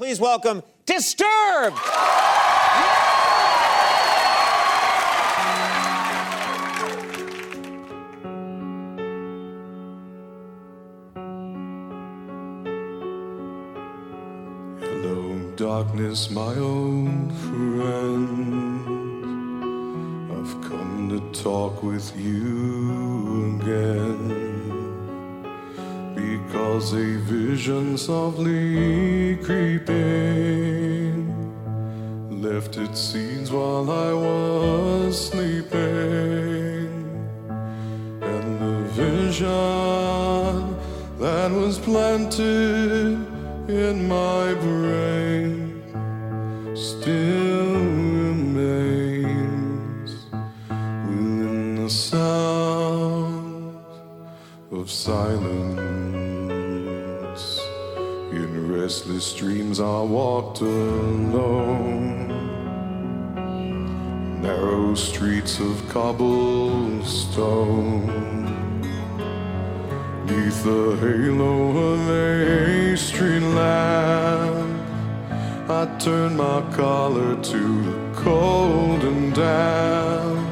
Please welcome Disturbed! Hello, darkness, my old friend. I've come to talk with you again. Because a vision softly creeping left its seeds while I was sleeping. And the vision that was planted in my Dreams, I walked alone. Narrow streets of cobblestone. Neath the halo of a street lamp, I turned my collar to the cold and damp.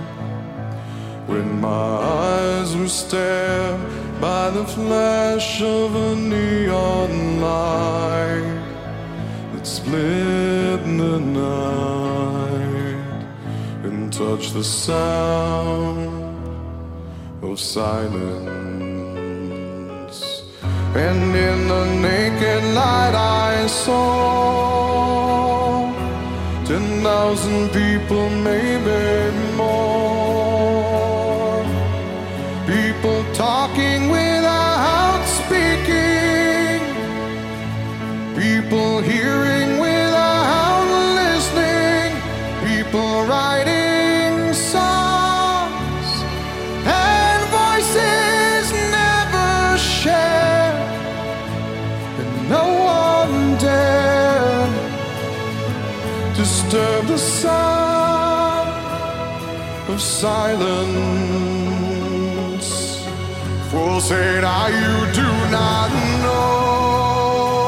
When my eyes were stared by the flash of a neon light split the night and touched the sound of silence. And in the naked light I saw ten thousand people, maybe more. People talking without speaking, people hearing silence. Fools say now you do not know.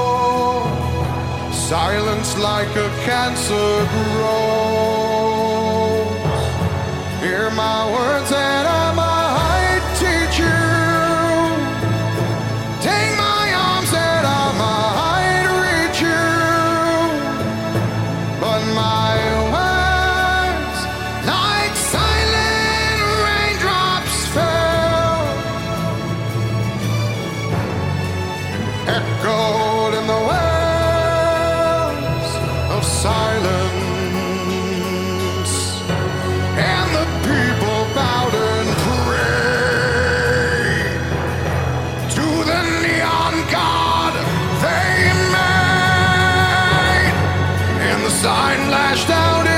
Silence like a cancer grows. Hear my words and I sign lashed out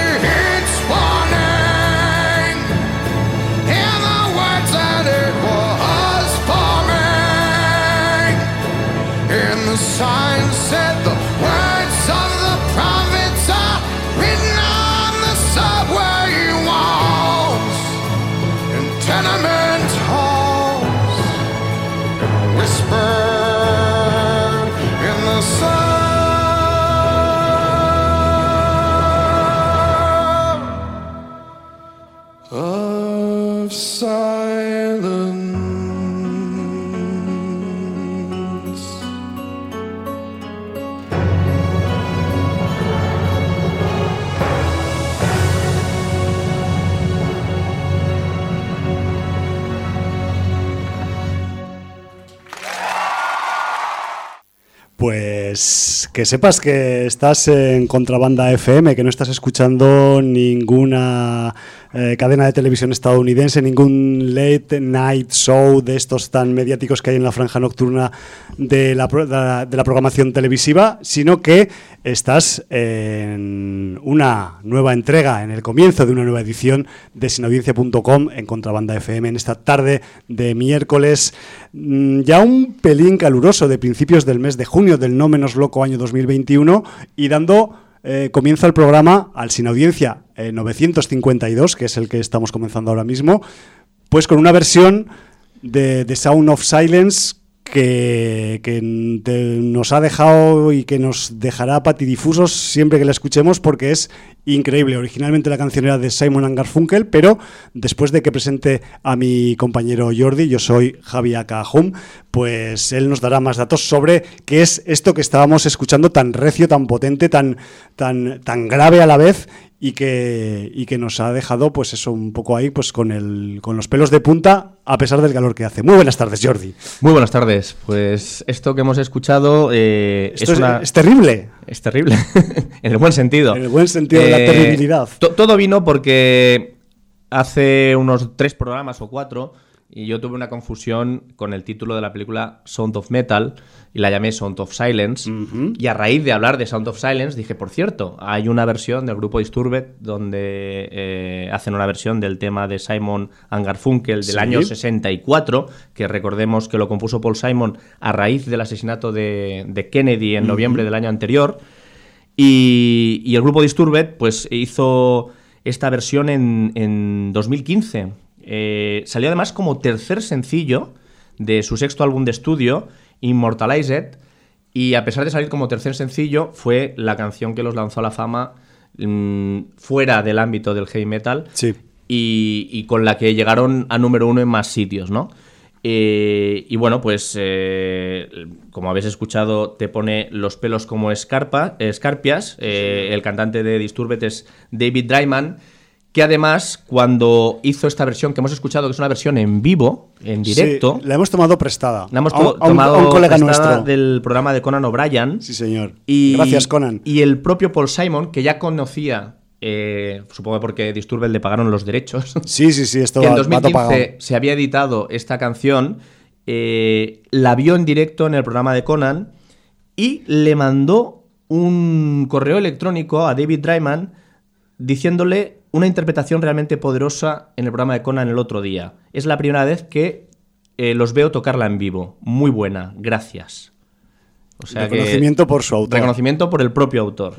que sepas que estás en Contrabanda FM, que no estás escuchando ninguna eh, cadena de televisión estadounidense, ningún late night show de estos tan mediáticos que hay en la franja nocturna de la, pro- de la- de la programación televisiva, sino que estás en una nueva entrega, en el comienzo de una nueva edición de sinaudiencia.com en Contrabanda FM en esta tarde de miércoles, mm, ya un pelín caluroso de principios del mes de junio del no menos loco año 2021 y dando eh, comienzo al programa al Sin Audiencia eh, 952, que es el que estamos comenzando ahora mismo, pues con una versión de The Sound of Silence que, nos ha dejado y que nos dejará patidifusos siempre que la escuchemos porque es increíble. Originalmente la canción era de Simon and Garfunkel, pero después de que presente a mi compañero Jordi, yo soy Javi Akahum, pues él nos dará más datos sobre qué es esto que estábamos escuchando tan recio, tan potente, tan, tan, tan grave a la vez y que, y que nos ha dejado pues eso un poco ahí pues con, el, con los pelos de punta a pesar del calor que hace. Muy buenas tardes, Jordi. Muy buenas tardes. Pues esto que hemos escuchado eh, Esto es, es, una- es terrible. es terrible, en el buen sentido. Eh, En el buen sentido de la terribilidad. to- todo vino porque hace unos tres programas o cuatro y yo tuve una confusión con el título de la película Sound of Metal y la llamé Sound of Silence. Y a raíz de hablar de Sound of Silence dije, por cierto, hay una versión del grupo Disturbed donde eh, hacen una versión del tema de Simon and Garfunkel del Sí. año 64, que recordemos que lo compuso Paul Simon a raíz del asesinato de, de Kennedy en noviembre del año anterior. Y, y el grupo Disturbed pues hizo esta versión en, en 2015. Eh, salió además como tercer sencillo de su sexto álbum de estudio, Immortalized, y a pesar de salir como tercer sencillo, fue la canción que los lanzó a la fama mm, fuera del ámbito del heavy metal Sí. y, y con la que llegaron a número uno en más sitios, ¿no? Eh, y bueno, pues eh, como habéis escuchado, te pone los pelos como escarpa, escarpias. Eh, el cantante de Disturbed es David Dryman, que además, cuando hizo esta versión que hemos escuchado, que es una versión en vivo, en directo, Sí, la hemos tomado prestada. la hemos a un- to- a un, tomado a un colega prestada nuestro. del programa de Conan O'Brien. Sí, señor. Y, Gracias, Conan. Y el propio Paul Simon, que ya conocía, eh, supongo porque Disturbed le pagaron los derechos, Sí, sí, sí, esto que en va, va todo pagado. 2015 se había editado esta canción, eh, la vio en directo en el programa de Conan y le mandó un correo electrónico a David Dryman diciéndole una interpretación realmente poderosa en el programa de Conan el otro día. Es la primera vez que eh, los veo tocarla en vivo. Muy buena, gracias. O sea que- Reconocimiento por su autor. Reconocimiento por el propio autor.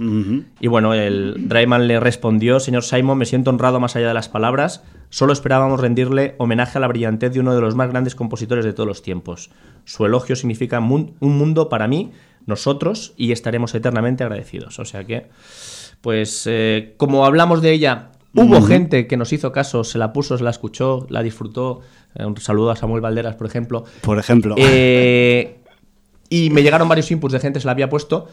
Y bueno, el Drayman le respondió, señor Simon, me siento honrado más allá de las palabras. Solo esperábamos rendirle homenaje a la brillantez de uno de los más grandes compositores de todos los tiempos. Su elogio significa un mundo para mí, nosotros, y estaremos eternamente agradecidos. O sea que, pues, eh, como hablamos de ella, hubo gente que nos hizo caso, se la puso, se la escuchó, la disfrutó. Eh, un saludo a Samuel Valderas, por ejemplo. Por ejemplo. Eh, y me llegaron varios inputs de gente que se la había puesto.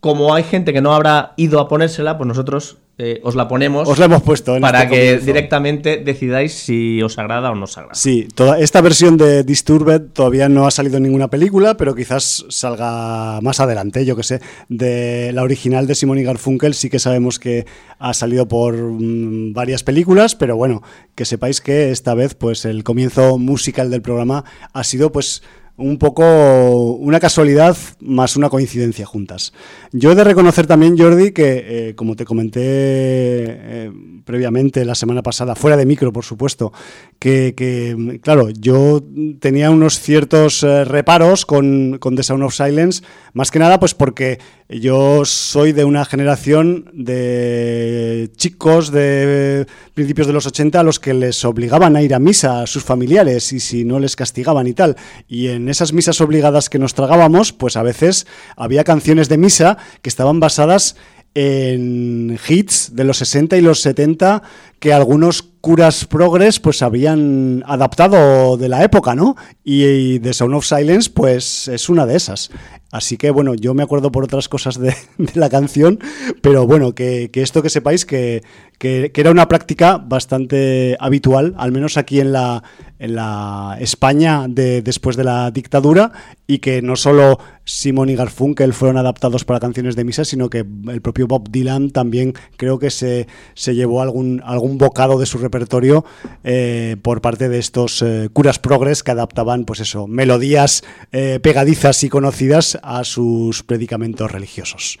Como hay gente que no habrá ido a ponérsela, pues nosotros eh, os la ponemos. Os la hemos puesto en Para este que comienzo. directamente decidáis si os agrada o no os agrada. Sí, toda esta versión de Disturbed todavía no ha salido en ninguna película, pero quizás salga más adelante, yo que sé. De la original de Simon y Garfunkel sí que sabemos que ha salido por mm, varias películas, pero bueno, que sepáis que esta vez pues el comienzo musical del programa ha sido pues un poco una casualidad más una coincidencia juntas. Yo he de reconocer también, Jordi, que eh, como te comenté eh, previamente la semana pasada, fuera de micro, por supuesto, que, que, claro, yo tenía unos ciertos eh, reparos con, con The Sound of Silence, más que nada pues porque yo soy de una generación de chicos de principios de los 80 a los que les obligaban a ir a misa a sus familiares y si no les castigaban y tal. Y en esas misas obligadas que nos tragábamos, pues a veces había canciones de misa que estaban basadas en hits de los 60 y los 70 que algunos curas progres pues habían adaptado de la época, ¿no? Y, y The Sound of Silence pues es una de esas. Así que bueno, yo me acuerdo por otras cosas de, la canción, pero bueno, que, esto que sepáis que, que, que era una práctica bastante habitual, al menos aquí en la, en la España de, después de la dictadura, y que no solo Simon y Garfunkel fueron adaptados para canciones de misa, sino que el propio Bob Dylan también creo que se, se llevó algún, algún bocado de su repertorio eh, por parte de estos eh, curas progres que adaptaban, pues eso, melodías eh, pegadizas y conocidas a sus predicamentos religiosos.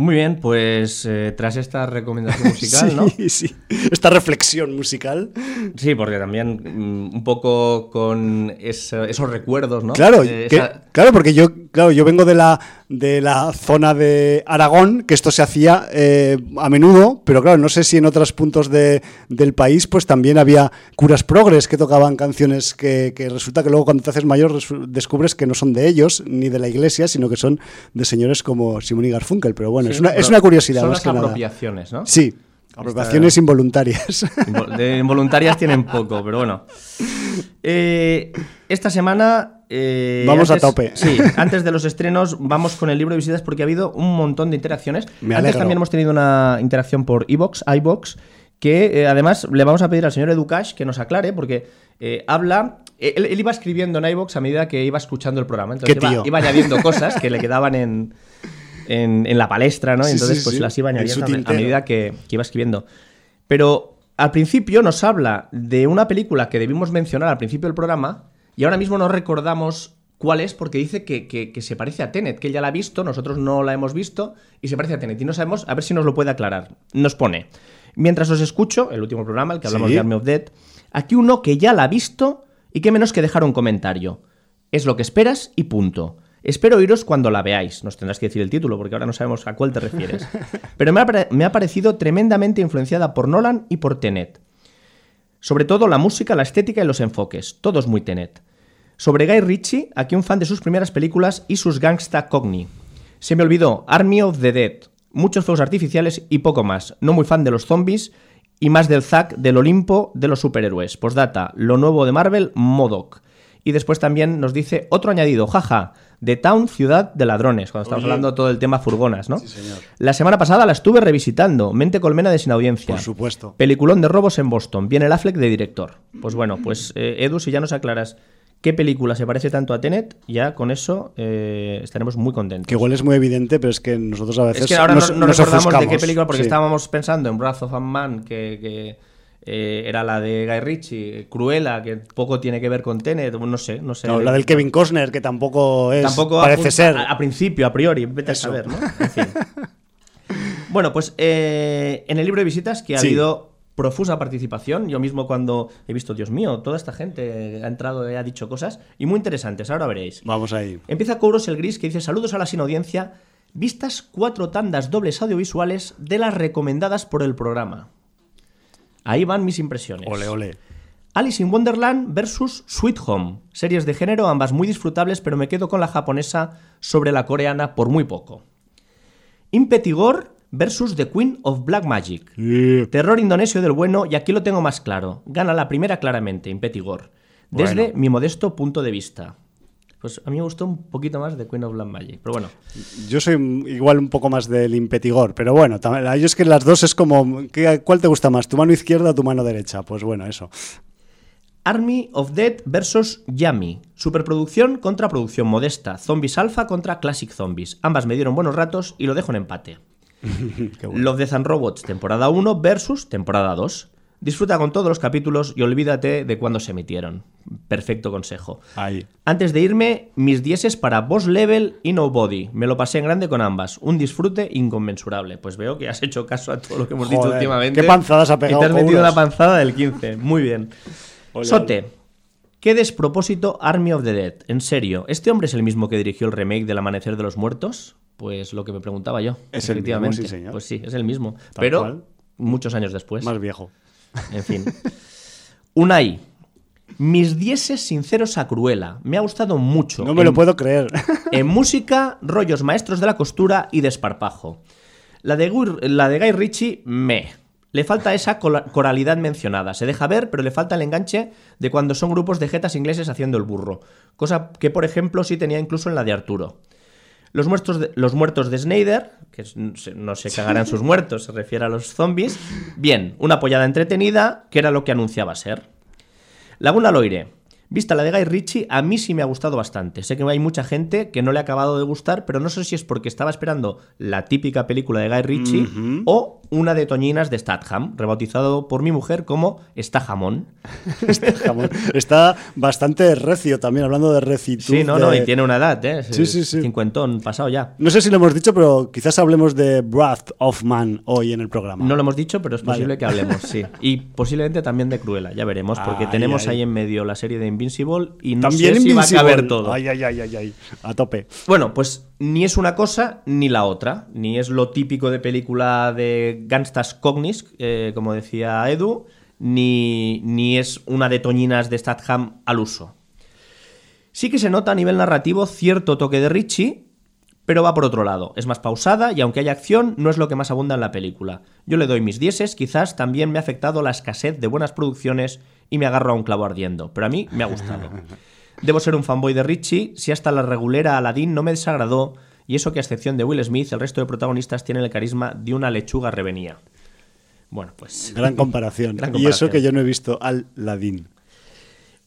Muy bien, pues eh, tras esta recomendación musical, sí, ¿no? sí. Esta reflexión musical. Sí, porque también mm, un poco con eso- esos recuerdos, ¿no? Claro, Eh, que- esa- claro, porque yo claro, yo vengo de la, de la zona de Aragón, que esto se hacía eh, a menudo, pero claro, no sé si en otros puntos de- del país pues también había curas progres que tocaban canciones que, que resulta que luego cuando te haces mayor descubres que no son de ellos, ni de la iglesia, sino que son de señores como Simón y Garfunkel. Pero bueno, es, una, es una curiosidad. Son más las que nada. apropiaciones, ¿no? Sí, apropiaciones involuntarias. Invol- De involuntarias tienen poco, pero bueno. Eh, esta semana. eh, Vamos a tope. Sí, antes de los estrenos, vamos con el libro de visitas porque ha habido un montón de interacciones. Me antes también hemos tenido una interacción por iBox, iBox, que eh, además le vamos a pedir al señor Educash que nos aclare porque habla. Él, él iba escribiendo en iBox a medida que iba escuchando el programa. Entonces iba, iba añadiendo cosas que le quedaban en, en, en la palestra, ¿no? Sí, Entonces, sí, pues sí. las iba añadiendo a, medida que, que iba escribiendo. Pero al principio nos habla de una película que debimos mencionar al principio del programa y ahora mismo no recordamos cuál es porque dice que, que- que se parece a Tenet, que él ya la ha visto, nosotros no la hemos visto y se parece a Tenet y no sabemos, a ver si nos lo puede aclarar. Nos pone, mientras os escucho, el último programa, el que hablamos Sí. de Army of Dead, aquí uno que ya la ha visto y que menos que dejar un comentario. Es lo que esperas y punto. Espero oíros cuando la veáis. Nos tendrás que decir el título porque ahora no sabemos a cuál te refieres. Pero me ha, pare- me ha parecido tremendamente influenciada por Nolan y por Tenet. Sobre todo la música, la estética y los enfoques. Todos muy Tenet. Sobre Guy Ritchie, aquí un fan de sus primeras películas y sus gangsta cogni. Se me olvidó Army of the Dead. Muchos fuegos artificiales y poco más. No muy fan de los zombies y más del Zack del Olimpo de los superhéroes. Postdata, lo nuevo de Marvel, Modoc. Y después también nos dice otro añadido, jaja, The Town, ciudad de ladrones, cuando estamos Oye. hablando todo el tema furgonas, ¿no? Sí, señor. La semana pasada la estuve revisitando, Mente Colmena de Sin Audiencia. Por supuesto. Peliculón de robos en Boston, viene el Affleck de director. Pues bueno, pues eh, Edu, si ya nos aclaras qué película se parece tanto a Tenet, ya con eso eh, estaremos muy contentos. Que igual es muy evidente, pero es que nosotros a veces Es que ahora nos, no, no nos recordamos de qué película, porque Sí. estábamos pensando en Wrath of a Man, que, que, eh, era la de Guy Ritchie, Cruella, que poco tiene que ver con Tenet, no sé, no sé. Claro, la del Kevin Costner, que tampoco es. Tampoco parece apunta- ser. A, a principio, a priori, vete Eso. a saber, ¿no? En fin. bueno, pues eh, en el libro de visitas, que ha Sí. habido profusa participación, yo mismo cuando he visto, Dios mío, toda esta gente ha entrado y ha dicho cosas, y muy interesantes, ahora veréis. Vamos ahí. Empieza Kouros el Gris que dice saludos a la sin audiencia, vistas cuatro tandas dobles audiovisuales de las recomendadas por el programa. Ahí van mis impresiones. Ole, ole. Alice in Wonderland versus Sweet Home. Series de género, ambas muy disfrutables, pero me quedo con la japonesa sobre la coreana por muy poco. Impetigor versus The Queen of Black Magic. Terror indonesio del bueno, y aquí lo tengo más claro. Gana la primera claramente, Impetigor. Desde Bueno. mi modesto punto de vista. Pues a mí me gustó un poquito más The Queen of Black Magic. Pero bueno, Yo soy igual un poco más del impetigor, pero bueno, yo es que las dos es como, ¿qué- ¿cuál te gusta más? ¿Tu mano izquierda o tu mano derecha? Pues bueno, eso. Army of Dead versus Yummy. Superproducción contra producción modesta. Zombies Alpha contra Classic Zombies. Ambas me dieron buenos ratos y lo dejo en empate. Bueno. Love, Death and Robots, temporada 1 versus temporada 2. Disfruta con todos los capítulos y olvídate de cuándo se emitieron. Perfecto consejo. Ahí. Antes de irme, mis dieces para Boss Level y Nobody. Me lo pasé en grande con ambas. Un disfrute inconmensurable. Pues veo que has hecho caso a todo lo que hemos dicho últimamente. qué panzadas ha pegado, Y te has metido la panzada del 15. Muy bien. Ole, Sote. Qué despropósito Army of the Dead. En serio, ¿este hombre es el mismo que dirigió el remake del Amanecer de los Muertos? Pues lo que me preguntaba yo. Es el mismo, efectivamente. sí, señor. Pues sí, es el mismo. Tal pero cual. muchos años después. Más viejo. En fin. Unai. Mis dieces sinceros a Cruella. Me ha gustado mucho. No me lo puedo creer. En música, rollos maestros de la costura y desparpajo. La de, Guy- la de Guy Ritchie, me. Le falta esa coralidad mencionada. Se deja ver, pero le falta el enganche de cuando son grupos de jetas ingleses haciendo el burro. Cosa que, por ejemplo, sí tenía incluso en la de Arturo. Los muertos de, los muertos de Snyder, que no se cagarán sus muertos, se refiere a los zombies. Bien, una apoyada entretenida, que era lo que anunciaba ser. Laguna Loire. Vista la de Guy Ritchie, a mí sí me ha gustado bastante. Sé que hay mucha gente que no le ha acabado de gustar, pero no sé si es porque estaba esperando la típica película de Guy Ritchie o una de Toñinas de Statham, rebautizado por mi mujer como. Este jamón. Está bastante recio también, hablando de recitud. Sí, no, de- no, y tiene una edad, ¿eh? Sí, sí, sí. Cincuentón, pasado ya. No sé si lo hemos dicho, pero quizás hablemos de Wrath of Man hoy en el programa. No lo hemos dicho, pero es Vale. posible que hablemos, sí. Y posiblemente también de Cruella, ya veremos, porque tenemos ahí en medio la serie de Invincible y no También sé si va a caber todo. Ay, ay, ay, ay, ay. A tope. Bueno, pues ni es una cosa ni la otra. Ni es lo típico de película de Gangstas Cognis, eh, como decía Edu, ni, ni es una de Toñinas de Statham al uso. Sí que se nota a nivel narrativo cierto toque de Richie, pero va por otro lado. Es más pausada y aunque haya acción, no es lo que más abunda en la película. Yo le doy mis dieces, quizás también me ha afectado la escasez de buenas producciones y me agarro a un clavo ardiendo, pero a mí me ha gustado. Debo ser un fanboy de Richie, si hasta la regulera Aladdin no me desagradó, y eso que a excepción de Will Smith, el resto de protagonistas tienen el carisma de una lechuga revenía. Bueno, pues... Gran comparación. Gran Y eso que yo no he visto al Ladín.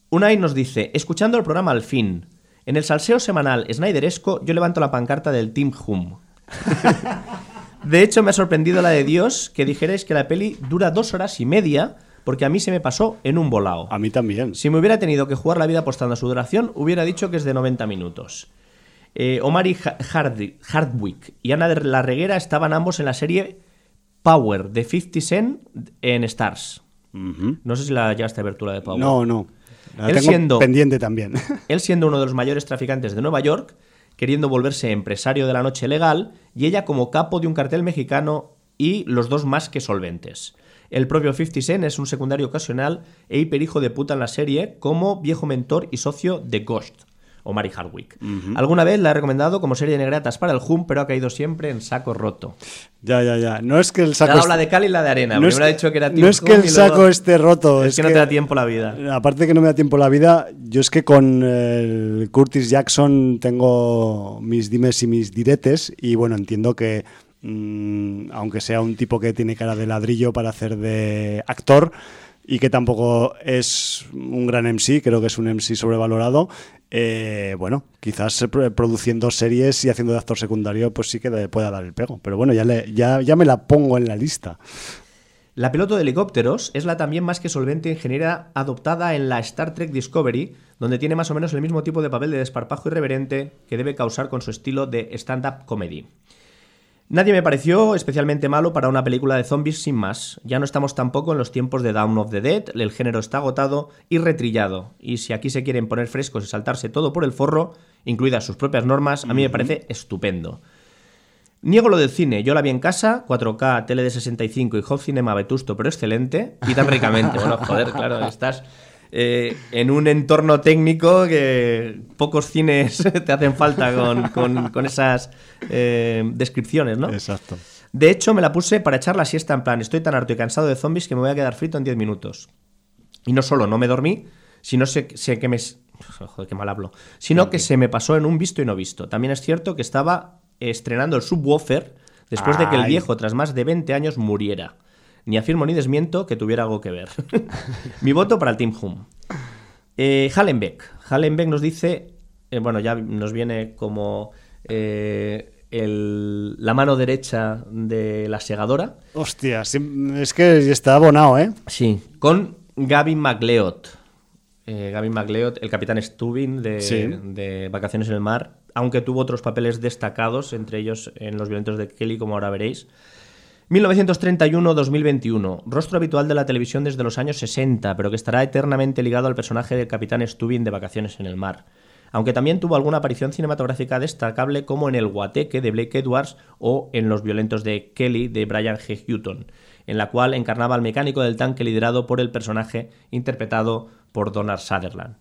Unai nos dice, escuchando el programa al fin, en el salseo semanal Snyderesco yo levanto la pancarta del Team Hum. de hecho, me ha sorprendido la de Dios que dijerais que la peli dura dos horas y media, porque a mí se me pasó en un volao. A mí también. Si me hubiera tenido que jugar la vida apostando a su duración, hubiera dicho que es de 90 minutos. Eh, Omari Ha- Hardi- Hardwick y Ana de la Reguera estaban ambos en la serie Power de 50 Cent en Stars. No sé si la llegaste a ver tú la de Power. No, no. La Él tengo siendo- pendiente también. Él siendo uno de los mayores traficantes de Nueva York, queriendo volverse empresario de la noche legal, y ella como capo de un cartel mexicano y los dos más que solventes. El propio 50 Cent es un secundario ocasional e hiperhijo de puta en la serie como viejo mentor y socio de Ghost, o Mary Hardwick. Alguna vez la he recomendado como serie de negratas para el Hum, pero ha caído siempre en saco roto. ya, ya, ya. No es que el saco. ha dado est- la de cal y la de arena. no es, ha dicho que era no es que el luego- saco esté roto. Es, que, no te da tiempo la vida. Aparte que no me da tiempo la vida, yo es que con el Curtis Jackson tengo mis dimes y mis diretes y bueno, entiendo que mm, aunque sea un tipo que tiene cara de ladrillo para hacer de actor y que tampoco es un gran MC, creo que es un MC sobrevalorado, eh, bueno, quizás pro- produciendo series y haciendo de actor secundario pues sí que le pueda dar el pego, pero bueno, ya, ya, ya me la pongo en la lista. La piloto de helicópteros es la también más que solvente ingeniera adoptada en la Star Trek Discovery, donde tiene más o menos el mismo tipo de papel de desparpajo irreverente que debe causar con su estilo de stand-up comedy. Nadie me pareció especialmente malo para una película de zombies sin más. Ya no estamos tampoco en los tiempos de Dawn of the Dead, el género está agotado y retrillado. Y si aquí se quieren poner frescos y saltarse todo por el forro, incluidas sus propias normas, a mí me parece estupendo. Niego lo del cine, yo la vi en casa, 4K, tele de 65 y home cinema vetusto, pero excelente, y tan ricamente. Bueno, joder, claro, estás eh, en un entorno técnico que pocos cines te hacen falta con, con- con esas eh, descripciones, ¿no? Exacto. De hecho, me la puse para echar la siesta en plan, estoy tan harto y cansado de zombies que me voy a quedar frito en 10 minutos. Y no solo no me dormí, sino sé, sé que me... Joder, qué mal hablo. Sino que se me pasó en un visto y no visto. También es cierto que estaba estrenando el subwoofer después de que el viejo, tras más de 20 años, muriera. Ni afirmo ni desmiento que tuviera algo que ver. Mi voto para el Team Hum. Eh, Hallenbeck. Hallenbeck nos dice, eh, bueno, ya nos viene como eh, el- la mano derecha de la segadora. Hostia, es que está abonado, ¿eh? Sí, con Gavin MacLeod. Eh, Gavin MacLeod, el capitán Stubin de, Sí. de Vacaciones en el Mar, aunque tuvo otros papeles destacados, entre ellos en Los violentos de Kelly, como ahora veréis. 1931-2021, rostro habitual de la televisión desde los años 60, pero que estará eternamente ligado al personaje del capitán Stubin de Vacaciones en el Mar. Aunque también tuvo alguna aparición cinematográfica destacable como en El Guateque de Blake Edwards o en Los violentos de Kelly de Brian G. Hutton, en la cual encarnaba al mecánico del tanque liderado por el personaje interpretado por Donald Sutherland.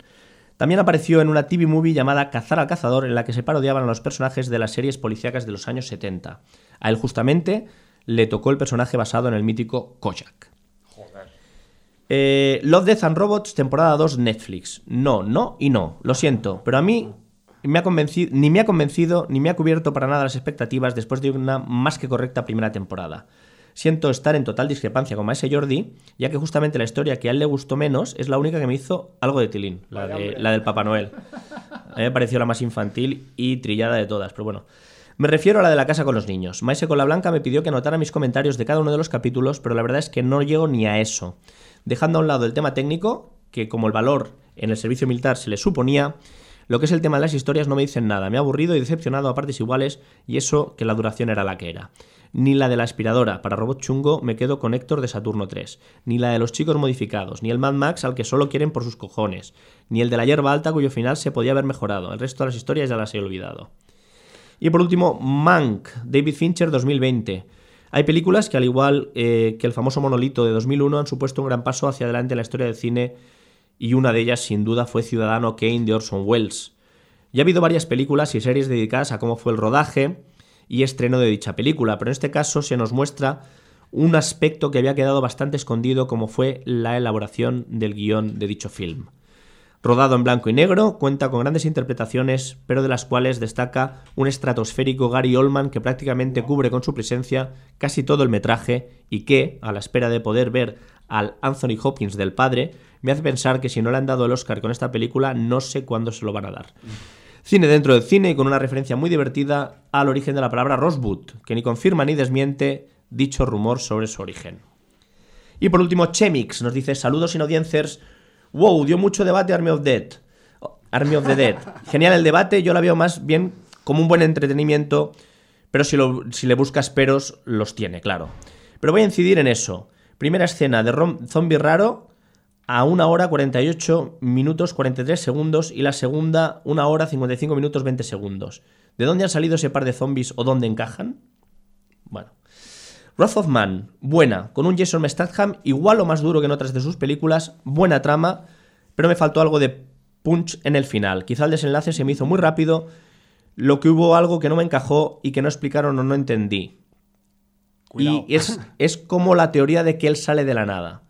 También apareció en una TV movie llamada Cazar al cazador, en la que se parodiaban a los personajes de las series policíacas de los años 70. A él justamente le tocó el personaje basado en el mítico Kojak. Eh, Love, Death and Robots, temporada 2, Netflix. No, no y no. Lo siento, pero a mí me ha convencido, ni me ha convencido ni me ha cubierto para nada las expectativas después de una más que correcta primera temporada. Siento estar en total discrepancia con Maese Jordi, ya que justamente la historia que a él le gustó menos es la única que me hizo algo de tilín, la, de- la del Papá Noel. A mí me pareció la más infantil y trillada de todas, pero bueno. Me refiero a la de la casa con los niños. Maise con la Blanca me pidió que anotara mis comentarios de cada uno de los capítulos, pero la verdad es que no llego ni a eso. Dejando a un lado el tema técnico, que como el valor en el servicio militar se le suponía, lo que es el tema de las historias no me dicen nada. Me ha aburrido y decepcionado a partes iguales, y eso que la duración era la que era. Ni la de la aspiradora para robot chungo me quedo con Héctor de Saturno 3. Ni la de los chicos modificados. Ni el Mad Max al que solo quieren por sus cojones. Ni el de la hierba alta cuyo final se podía haber mejorado. El resto de las historias ya las he olvidado. Y por último, Mank, David Fincher 2020. Hay películas que, al igual eh, que el famoso monolito de 2001, han supuesto un gran paso hacia adelante en la historia del cine, y una de ellas, sin duda, fue Ciudadano Kane de Orson Welles. Ya ha habido varias películas y series dedicadas a cómo fue el rodaje y estreno de dicha película, pero en este caso se nos muestra un aspecto que había quedado bastante escondido, como fue la elaboración del guion de dicho film. Rodado en blanco y negro, cuenta con grandes interpretaciones, pero de las cuales destaca un estratosférico Gary Oldman que prácticamente cubre con su presencia casi todo el metraje y que, a la espera de poder ver al Anthony Hopkins del padre, me hace pensar que si no le han dado el Oscar con esta película, no sé cuándo se lo van a dar. Cine dentro del cine y con una referencia muy divertida al origen de la palabra Rosebud, que ni confirma ni desmiente dicho rumor sobre su origen. Y por último, Chemix nos dice: Saludos sin audiencers. Wow, dio mucho debate Army of Dead. Army of the Dead. Genial el debate, yo la veo más bien como un buen entretenimiento, pero si, lo- si le buscas peros, los tiene, claro. Pero voy a incidir en eso. Primera escena de rom- zombie raro a 1 hora 48 minutos 43 segundos y la segunda 1 hora 55 minutos 20 segundos. ¿De dónde han salido ese par de zombies o dónde encajan? Bueno. Wrath of Man, buena, con un Jason Statham igual o más duro que en otras de sus películas, buena trama, pero me faltó algo de punch en el final. Quizá el desenlace se me hizo muy rápido, lo que hubo algo que no me encajó y que no explicaron o no entendí. Cuidado. Y es, es como la teoría de que él sale de la nada.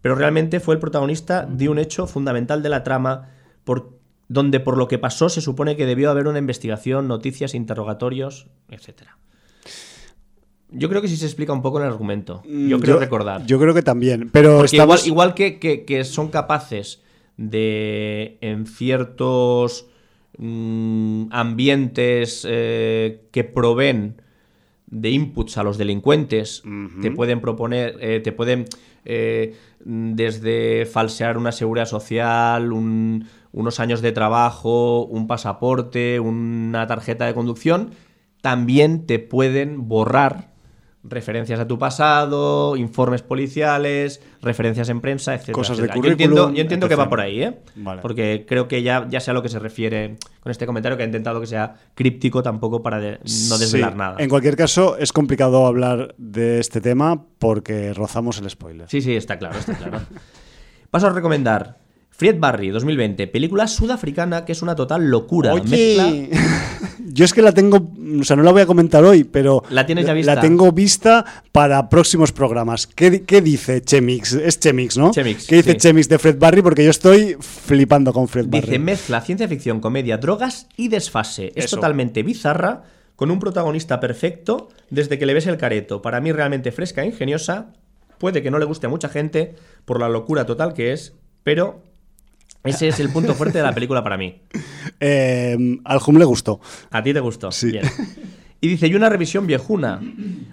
Pero realmente fue el protagonista de un hecho fundamental de la trama, por, donde por lo que pasó se supone que debió haber una investigación, noticias, interrogatorios, etc. Yo creo que sí se explica un poco en el argumento. Yo creo recordar. Mm, Yo creo que también. Pero igual, que, que- que son capaces de, en ciertos mm, ambientes eh, que proveen de inputs a los delincuentes, te pueden proponer, eh, te pueden eh, mm, desde falsear una seguridad social, un- unos años de trabajo, un pasaporte, una tarjeta de conducción, también te pueden borrar referencias a tu pasado, informes policiales, referencias en prensa, etc. Cosas de Yo entiendo, currículum, yo entiendo que va por ahí, ¿eh? Vale. Porque creo que ya, ya sé a lo que se refiere con este comentario, que ha intentado que sea críptico tampoco para de- no desvelar Sí. nada. En cualquier caso, es complicado hablar de este tema porque rozamos el spoiler. Sí, sí, está claro, está claro. Paso a recomendar Fried Barry 2020, película sudafricana que es una total locura. Mezcla- Oye, yo es que la tengo, o sea, no la voy a comentar hoy, pero ¿La tienes ya vista? La tengo vista para próximos programas. ¿Qué, qué dice Chemix? Es Chemix, ¿no? Chemix, ¿Qué dice sí. Chemix de Fred Barry? Porque yo estoy flipando con Fred Dice, Barry. mezcla ciencia ficción, comedia, drogas y desfase. Es Eso. totalmente bizarra, con un protagonista perfecto desde que le ves el careto. Para mí realmente fresca e ingeniosa. Puede que no le guste a mucha gente por la locura total que es, pero ese es el punto fuerte de la película para mí. Eh, al Hum le gustó. A ti te gustó. Sí. Bien. Y dice, y una revisión viejuna.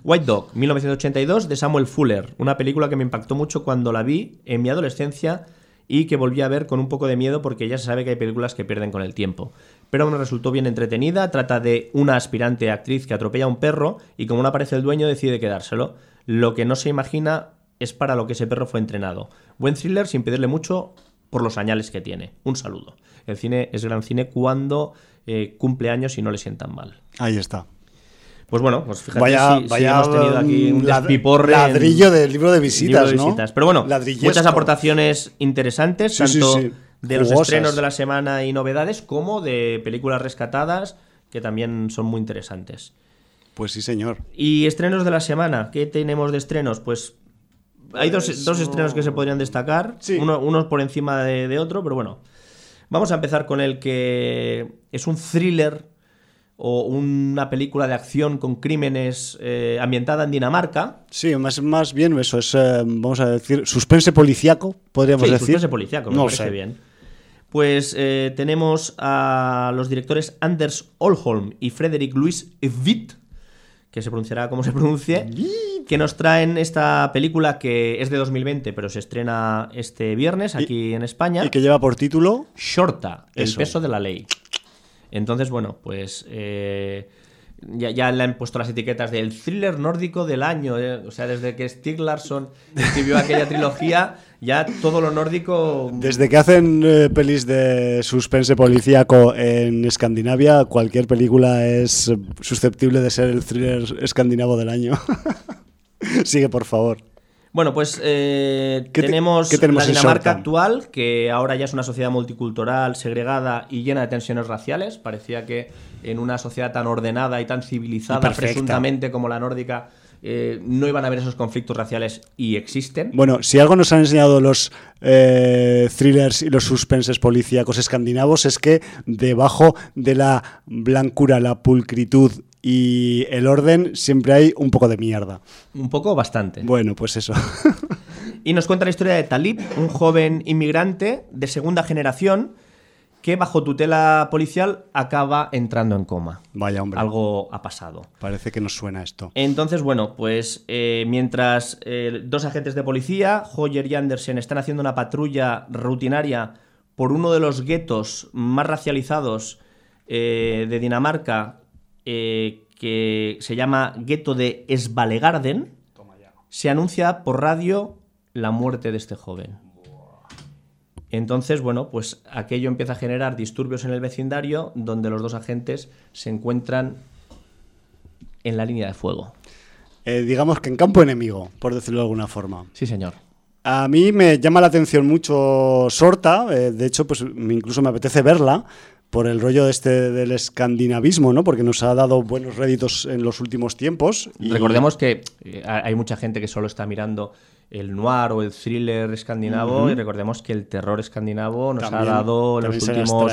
White Dog, 1982, de Samuel Fuller. Una película que me impactó mucho cuando la vi en mi adolescencia y que volví a ver con un poco de miedo porque ya se sabe que hay películas que pierden con el tiempo. Pero me resultó bien entretenida. Trata de una aspirante actriz que atropella a un perro y como no aparece el dueño decide quedárselo. Lo que no se imagina es para lo que ese perro fue entrenado. Buen thriller sin pedirle mucho por los añales que tiene. Un saludo. El cine es gran cine cuando eh, cumple años y no le sientan mal. Ahí está. Pues bueno, pues fíjate Vaya, si, si vaya hemos tenido aquí un lad- despiporre. en- ladrillo del libro de visitas, libro de ¿no? Pero bueno, muchas aportaciones interesantes, Sí, tanto sí. de los estrenos de la semana y novedades, como de películas rescatadas, que también son muy interesantes. Pues sí, señor. Y estrenos de la semana, ¿qué tenemos de estrenos? Pues hay dos, dos estrenos que se podrían destacar, Sí. uno, unos por encima de, de otro, pero bueno. Vamos a empezar con el que es un thriller o una película de acción con crímenes eh, ambientada en Dinamarca. Sí, más, más bien eso es, eh, vamos a decir, suspense policíaco, podríamos Sí, decir. suspense policíaco, me no parece sé. bien. Pues eh, tenemos a los directores Anders Olholm y Frederick Louis Witt, que se pronunciará como se pronuncie, que nos traen esta película que es de 2020, pero se estrena este viernes aquí en España. Y que lleva por título. Shorta, el Eso. peso de la ley. Entonces, bueno, pues eh, ya, ya le han puesto las etiquetas del thriller nórdico del año. eh. O sea, desde que Stieg Larsson escribió aquella trilogía, ya todo lo nórdico... Desde que hacen eh, pelis de suspense policíaco en Escandinavia, cualquier película es susceptible de ser el thriller escandinavo del año. Sigue, por favor. Bueno, pues eh, ¿Qué te- tenemos, qué tenemos la en Dinamarca actual, que ahora ya es una sociedad multicultural, segregada y llena de tensiones raciales. Parecía que en una sociedad tan ordenada y tan civilizada, Y presuntamente como la nórdica, eh, no iban a haber esos conflictos raciales y existen. Bueno, si algo nos han enseñado los eh, thrillers y los suspenses policíacos escandinavos es que debajo de la blancura, la pulcritud y el orden siempre hay un poco de mierda. Un poco bastante. Bueno, pues eso. Y nos cuenta la historia de Talib, un joven inmigrante de segunda generación que bajo tutela policial acaba entrando en coma. Vaya hombre. Algo ha pasado. Parece que nos suena esto. Entonces, bueno, pues eh, mientras eh, dos agentes de policía, Hoyer y Andersen, están haciendo una patrulla rutinaria por uno de los guetos más racializados eh, de Dinamarca, que se llama gueto de Svalegarden, se anuncia por radio la muerte de este joven. Entonces, bueno, pues aquello empieza a generar disturbios en el vecindario donde los dos agentes se encuentran en la línea de fuego. Eh, digamos que en campo enemigo, por decirlo de alguna forma. Sí, señor. A mí me llama la atención mucho Sorta, eh, de hecho, pues incluso me apetece verla por el rollo este del escandinavismo, ¿no? Porque nos ha dado buenos réditos en los últimos tiempos. y- Recordemos que eh, hay mucha gente que solo está mirando el noir o el thriller escandinavo y recordemos que el terror escandinavo nos También- ha dado en, los las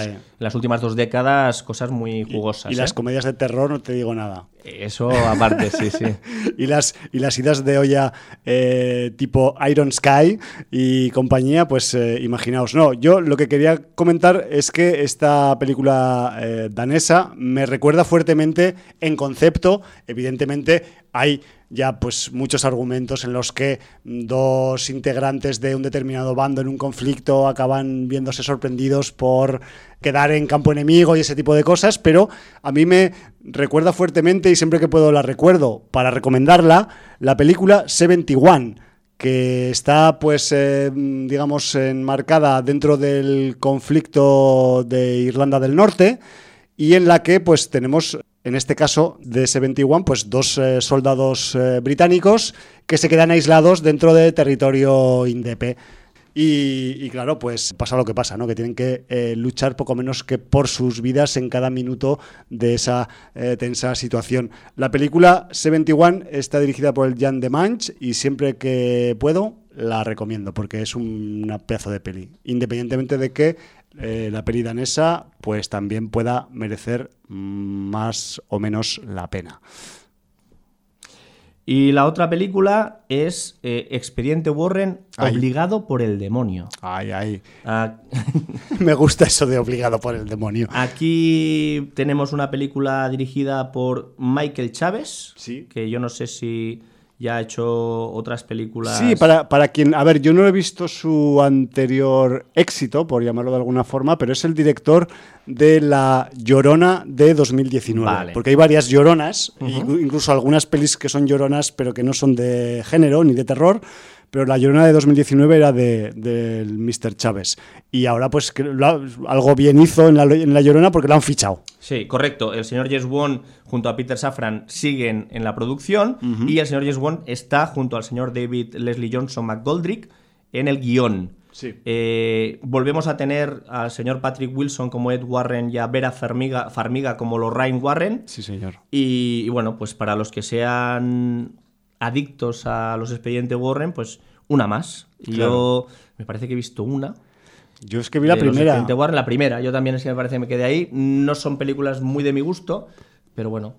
en las últimas dos décadas cosas muy jugosas. Y las ¿eh? comedias de terror no te digo nada. Eso aparte, sí, sí. y las y las idas de olla eh, tipo Iron Sky y compañía, pues eh, imaginaos. No, yo lo que quería comentar es que esta película eh, danesa me recuerda fuertemente en concepto. Evidentemente hay ya pues muchos argumentos en los que dos integrantes de un determinado bando en un conflicto acaban viéndose sorprendidos por quedar en campo enemigo y ese tipo de cosas, pero a mí me recuerda fuertemente y siempre que puedo la recuerdo para recomendarla, la película 71 que está pues eh, digamos enmarcada dentro del conflicto de Irlanda del Norte y en la que pues tenemos en este caso de 71 pues dos eh, soldados eh, británicos que se quedan aislados dentro de territorio indepe. Y, claro, pues pasa lo que pasa, ¿no? Que tienen que eh, luchar poco menos que por sus vidas en cada minuto de esa eh, tensa situación. La película 71 está dirigida por el Jan de Manch y siempre que puedo la recomiendo porque es un- una pedazo de peli. Independientemente de que eh, la peli danesa pues también pueda merecer más o menos la pena. Y la otra película es eh, Expediente Warren, Ay. obligado por el demonio. Ay, ay. Ah, Me gusta eso de obligado por el demonio. Aquí tenemos una película dirigida por Michael Chávez, Sí. que yo no sé si ya ha hecho otras películas. Sí, para, para quien. A ver, yo no he visto su anterior éxito, por llamarlo de alguna forma, pero es el director de La Llorona de 2019. Vale. Porque hay varias lloronas, inclu- incluso algunas pelis que son lloronas, pero que no son de género ni de terror. Pero la Llorona de 2019 era de, del Mr. Chávez. Y ahora, pues, que lo ha- algo bien hizo en la, en la Llorona porque lo han fichado. Sí, correcto. El señor James Wan junto a Peter Safran siguen en la producción y el señor James Wan está junto al señor David Leslie Johnson McGoldrick en el guion. Sí. Eh, volvemos a tener al señor Patrick Wilson como Ed Warren y a Vera Farmiga, Farmiga como Lorraine Warren. Sí, señor. Y, y bueno, pues para los que sean adictos a los expedientes Warren, pues una más. Yo me parece que he visto una. Yo es que vi la primera. Warren, la primera. Yo también es que me parece que me quedé ahí. No son películas muy de mi gusto, pero bueno.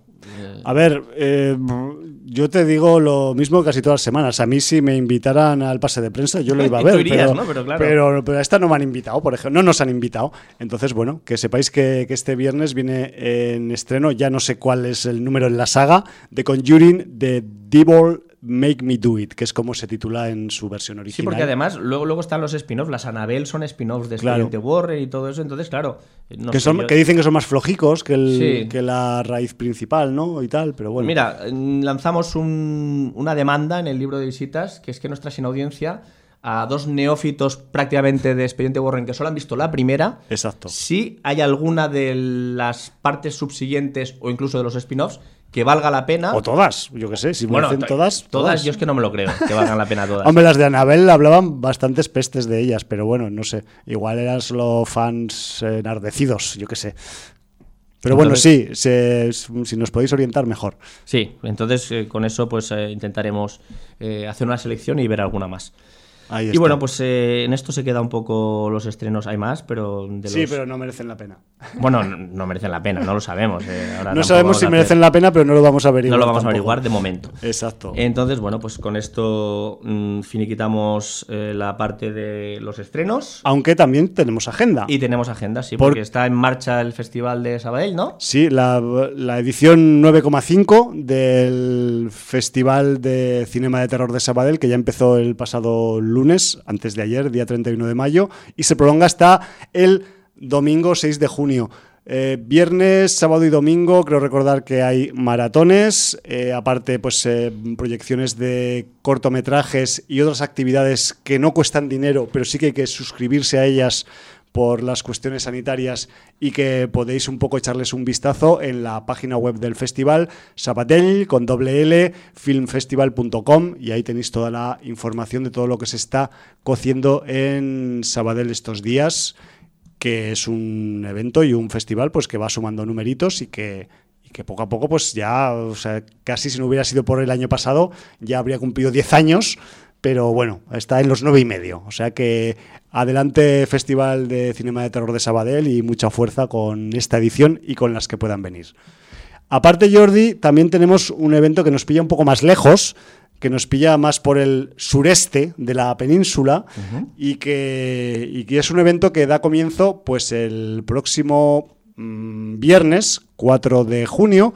A ver, eh, yo te digo lo mismo casi todas las semanas. A mí si me invitaran al pase de prensa, yo lo iba a ver. irías, pero, ¿no? Pero claro. pero, pero a esta no me han invitado, por ejemplo. No nos han invitado. Entonces, bueno, que sepáis que, que este viernes viene en estreno, ya no sé cuál es el número en la saga, de Conjuring, de Devil Make Me Do It, que es como se titula en su versión original. Sí, porque además luego, luego están los spin-offs, las Annabelle son spin-offs de Claro. Expediente Warren y todo eso, entonces claro, no que, sé, son, yo- que dicen que son más flojicos que, el, Sí. que la raíz principal, ¿no? Y tal, pero bueno. Mira, lanzamos un- una demanda en el libro de visitas, que es que nuestra sin audiencia a dos neófitos prácticamente de Expediente Warren que solo han visto la primera, Exacto. si hay alguna de las partes subsiguientes o incluso de los spin-offs que valga la pena. O todas, yo qué sé, si me hacen to- todas, todas, yo es que no me lo creo, que valgan la pena todas. Hombre, las de Anabel hablaban bastantes pestes de ellas, pero bueno, no sé. Igual eran solo fans enardecidos, yo qué sé. Pero bueno, sí, se- si nos podéis orientar, mejor. Sí, entonces eh, con eso pues eh, intentaremos eh, hacer una selección y ver alguna más. Ahí Y está. bueno, pues eh, en esto se queda un poco los estrenos, hay más, pero de Sí, los- pero no merecen la pena. Bueno, no, no merecen la pena, no lo sabemos. eh, ahora No sabemos si merecen la pena, pero no lo vamos a averiguar. No lo vamos a averiguar de momento. Exacto. Entonces, bueno, pues con esto mm, finiquitamos eh, la parte de los estrenos. Aunque también tenemos agenda. Y tenemos agenda, sí, Por- porque está en marcha el Festival de Sabadell, ¿no? Sí, la, la edición 9,5 del Festival de Cinema de Terror de Sabadell, que ya empezó el pasado lunes, antes de ayer, día 31 de mayo, y se prolonga hasta el domingo 6 de junio. Eh, viernes, sábado y domingo, creo recordar que hay maratones, eh, aparte pues eh, proyecciones de cortometrajes y otras actividades que no cuestan dinero, pero sí que hay que suscribirse a ellas por las cuestiones sanitarias y que podéis un poco echarles un vistazo en la página web del festival, Sabadell, con doble L, filmfestival.com, y ahí tenéis toda la información de todo lo que se está cociendo en Sabadell estos días, que es un evento y un festival pues que va sumando numeritos y que, que poco a poco pues ya, o sea, casi si no hubiera sido por el año pasado, ya habría cumplido 10 años, pero bueno, está en los nueve y medio. O sea que adelante Festival de Cinema de Terror de Sabadell y mucha fuerza con esta edición y con las que puedan venir. Aparte, Jordi, también tenemos un evento que nos pilla un poco más lejos, que nos pilla más por el sureste de la península y, que, y que es un evento que da comienzo pues el próximo mm, viernes 4 de junio,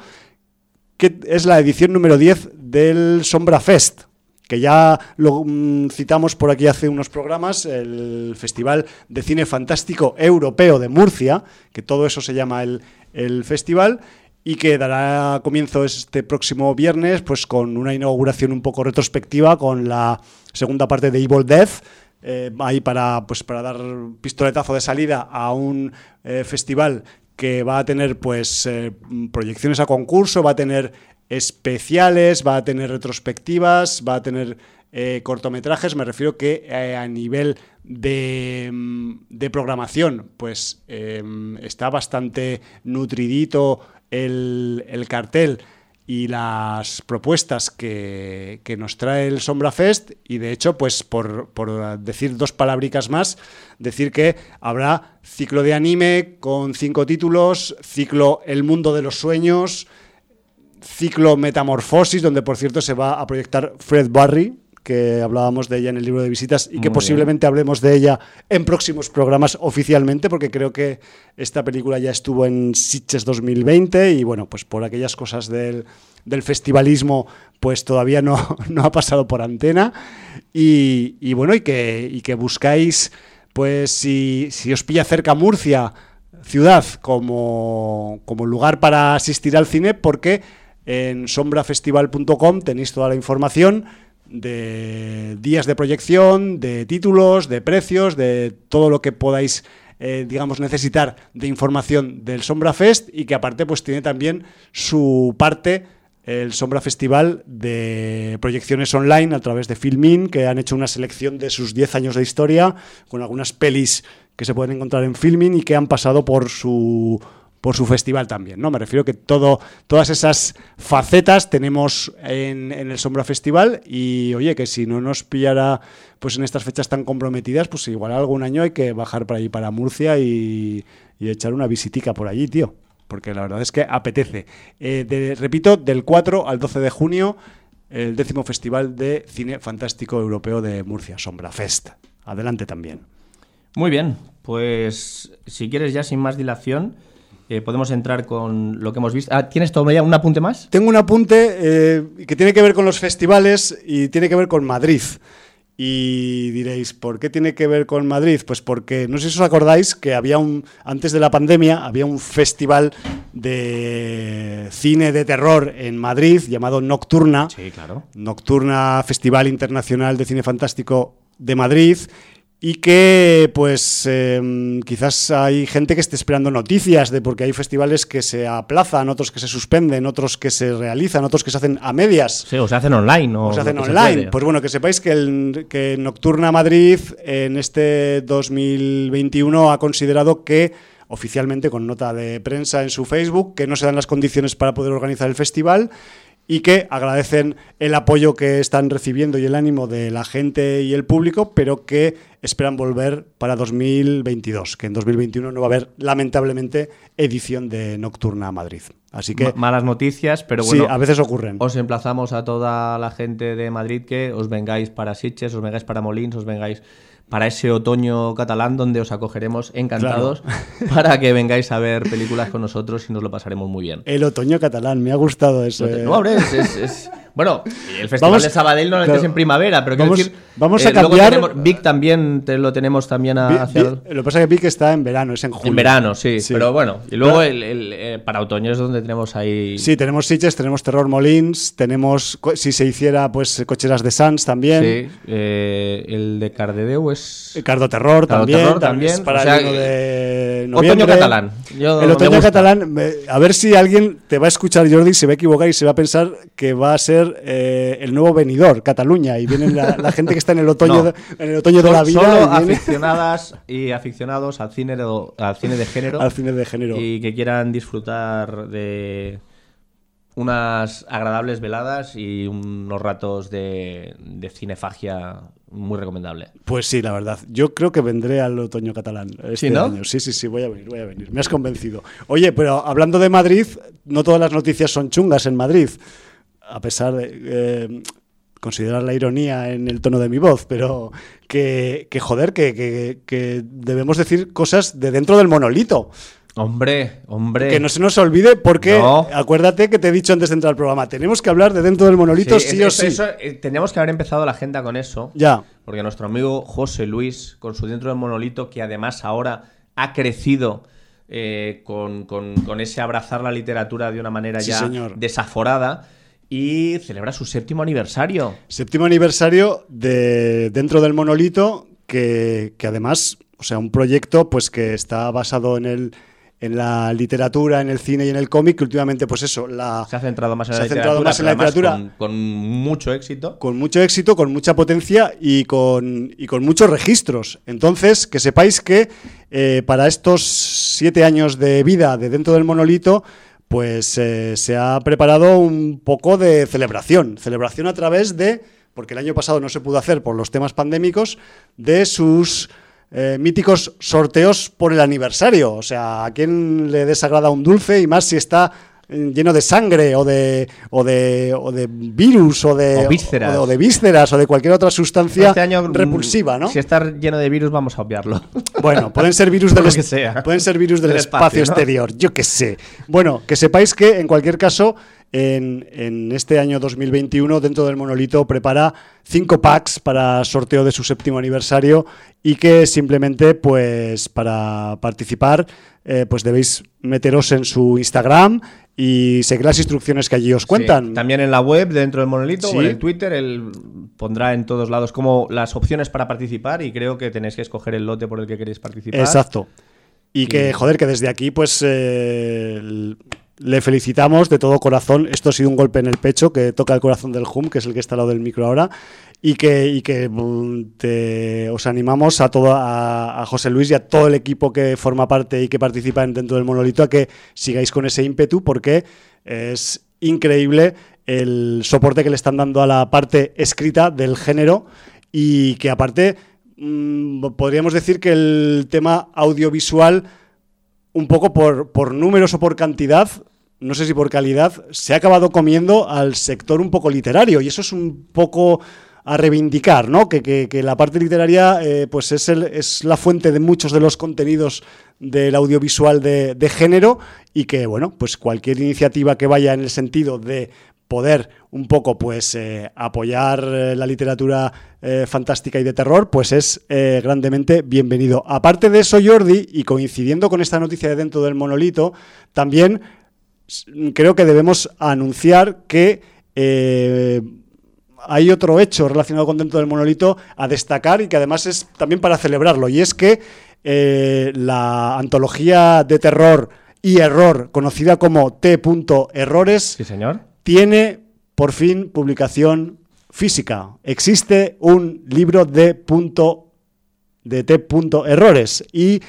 que es la edición número 10 del Sombra Fest, que ya lo mm, citamos por aquí hace unos programas, el Festival de Cine Fantástico Europeo de Murcia, que todo eso se llama el, el festival, y que dará comienzo este próximo viernes pues con una inauguración un poco retrospectiva con la segunda parte de Evil Death, eh, ahí para, pues, para dar pistoletazo de salida a un eh, festival que va a tener pues eh, proyecciones a concurso, va a tener especiales, va a tener retrospectivas, va a tener eh, cortometrajes. Me refiero que eh, a nivel de, mm, de programación, pues eh, está bastante nutridito el, el cartel y las propuestas que, que nos trae el Sombra Fest y de hecho, pues por, por decir dos palabricas más, decir que habrá ciclo de anime con cinco títulos, ciclo El Mundo de los Sueños, ciclo Metamorfosis, donde por cierto se va a proyectar Fred Barry, que hablábamos de ella en el libro de visitas y que posiblemente hablemos de ella en próximos programas oficialmente, porque creo que esta película ya estuvo en Sitges 2020 y bueno, pues por aquellas cosas del, del festivalismo, pues todavía no, no ha pasado por antena. Y, y bueno, y que, y que buscáis, pues si, si os pilla cerca Murcia, ciudad, como, como lugar para asistir al cine, porque en sombrafestival.com tenéis toda la información de días de proyección, de títulos, de precios, de todo lo que podáis, eh, digamos, necesitar de información del Sombra Fest y que aparte pues tiene también su parte el Sombra Festival de proyecciones online a través de Filmin, que han hecho una selección de sus 10 años de historia con algunas pelis que se pueden encontrar en Filmin y que han pasado por su por su festival también, ¿no? Me refiero que todo, todas esas facetas tenemos en, en el Sombra Festival y oye, que si no nos pillara pues en estas fechas tan comprometidas, pues igual algún año hay que bajar para allí para Murcia y, y echar una visitica por allí, tío. porque la verdad es que apetece. Eh, repito, del 4 al 12 de junio, el décimo Festival de Cine Fantástico Europeo de Murcia, Sombra Fest. Adelante también. Muy bien, pues si quieres ya sin más dilación, eh, podemos entrar con lo que hemos visto. Ah, ¿Tienes todavía un apunte más? Tengo un apunte eh, que tiene que ver con los festivales y tiene que ver con Madrid. Y diréis, ¿por qué tiene que ver con Madrid? Pues porque, no sé si os acordáis, que había un, antes de la pandemia, había un festival de cine de terror en Madrid llamado Nocturna. Sí, claro. Nocturna Festival Internacional de Cine Fantástico de Madrid y que pues eh, quizás hay gente que esté esperando noticias de porque hay festivales que se aplazan, otros que se suspenden, otros que se realizan, otros que se hacen a medias. Sí, o se hacen online. O, O se hacen online. pues bueno, que sepáis que, el, que Nocturna Madrid en este 2021 ha considerado que oficialmente con nota de prensa en su Facebook que no se dan las condiciones para poder organizar el festival y que agradecen el apoyo que están recibiendo y el ánimo de la gente y el público, pero que esperan volver para 2022, que en 2021 no va a haber lamentablemente edición de Nocturna Madrid. Así que Ma- malas noticias, pero sí, bueno. a veces ocurren. Os emplazamos a toda la gente de Madrid que os vengáis para Sitges, os vengáis para Molins, os vengáis para ese otoño catalán donde os acogeremos encantados para que vengáis a ver películas con nosotros y nos lo pasaremos muy bien. El otoño catalán, me ha gustado eso. eh. No, hombre, es, es- es- Bueno, el Festival Vamos- de Sabadell claro. es en primavera, pero quiero Vamos- decir... vamos a eh, cambiar- tenemos- Vic también te lo tenemos también a- Vi- hacia vi- el- lo que pasa es que vi que está en verano, es en julio. En verano, sí, Sí. Pero bueno, y luego el- el- eh, para otoño es donde tenemos ahí... Sí, tenemos Sitges, tenemos Terror Molins, tenemos, si se hiciera, pues Cocheras de Sans también. Sí, eh, el de Cardedeu es... Cardo Terror Cardo también, Terror también, también, para o sea, el 1 de otoño catalán. Yo- el otoño catalán, a ver si alguien te va a escuchar, Jordi, se va a equivocar y se va a pensar que va a ser eh, el nuevo venidor, Cataluña, y viene la, la gente que está en el otoño, No. de, en el otoño de la vida Solo y viene aficionadas y aficionados al cine de, al cine de género al cine de género. y que quieran disfrutar de unas agradables veladas y unos ratos de, de cinefagia muy recomendable. Pues sí, la verdad. Yo creo que vendré al otoño catalán este ¿Sí, no? año. Sí, sí, sí, voy a venir, voy a venir. Me has convencido. Oye, pero hablando de Madrid, no todas las noticias son chungas en Madrid. A pesar de eh, considerar la ironía en el tono de mi voz, pero que, que joder, que, que- que debemos decir cosas de dentro del monolito. Hombre, hombre. Que no se nos olvide porque No. acuérdate que te he dicho antes de entrar al programa, tenemos que hablar de dentro del monolito sí, es- o sí. eso, eh, teníamos que haber empezado la agenda con eso. Ya. Porque nuestro amigo José Luis, con su Dentro del Monolito, que además ahora ha crecido eh, con, con- con ese abrazar la literatura de una manera Sí, ya señor. desaforada, y celebra su séptimo aniversario. Séptimo aniversario de Dentro del Monolito, que, que además, o sea, un proyecto pues que está basado en el en la literatura, en el cine y en el cómic, que últimamente, pues eso, la, Se ha centrado más en Se la ha centrado literatura, más en la literatura. Con, con mucho éxito. con mucho éxito, con mucha potencia y con, y con muchos registros. Entonces, que sepáis que eh, para estos siete años de vida de Dentro del Monolito, pues eh, se ha preparado un poco de celebración. Celebración a través de, porque el año pasado no se pudo hacer por los temas pandémicos, de sus eh, míticos sorteos por el aniversario. O sea, a quién le desagrada un dulce y más si está lleno de sangre o de, o de, o de virus o de, O vísceras. o de, o de vísceras o de cualquier otra sustancia Este año, mm, repulsiva, ¿no? Si está lleno de virus, vamos a obviarlo. Bueno, pueden ser virus del, que sea. pueden ser virus del, Del espacio, espacio, ¿no? exterior, yo qué sé. Bueno, que sepáis que en cualquier caso, en, en este año 2021, dentro del monolito, prepara cinco packs para sorteo de su séptimo aniversario y que simplemente, pues, para participar, eh, pues debéis meteros en su Instagram y seguir las instrucciones que allí os cuentan. Sí, También en la web, dentro del monolito, Sí. o en el Twitter, él pondrá en todos lados como las opciones para participar y creo que tenéis que escoger el lote por el que queréis participar. Exacto. Y que, joder, que desde aquí, pues eh, le felicitamos de todo corazón. Esto ha sido un golpe en el pecho que toca el corazón del HUM, que es el que está al lado del micro ahora. Y que, mm, os animamos a, todo, a, José Luis y a todo el equipo que forma parte y que participa en- dentro del monolito a que sigáis con ese ímpetu porque es increíble el soporte que le están dando a la parte escrita del género y que aparte mm, podríamos decir que el tema audiovisual un poco por, por números o por cantidad, no sé si por calidad, se ha acabado comiendo al sector un poco literario. Y eso es un poco a reivindicar, ¿no? Que, que- la parte literaria eh, pues es, el- es la fuente de muchos de los contenidos del audiovisual de, de género y que, bueno, pues cualquier iniciativa que vaya en el sentido de poder un poco pues eh, apoyar eh, la literatura eh, fantástica y de terror, pues es eh, grandemente bienvenido. Aparte de eso, Jordi, y coincidiendo con esta noticia de dentro del monolito, también creo que debemos anunciar que hay otro hecho relacionado con dentro del monolito a destacar y que además es también para celebrarlo, y es que la antología de terror y error, conocida como T. Errores, Sí, señor. tiene por fin publicación física. Existe un libro de punto de T. errores y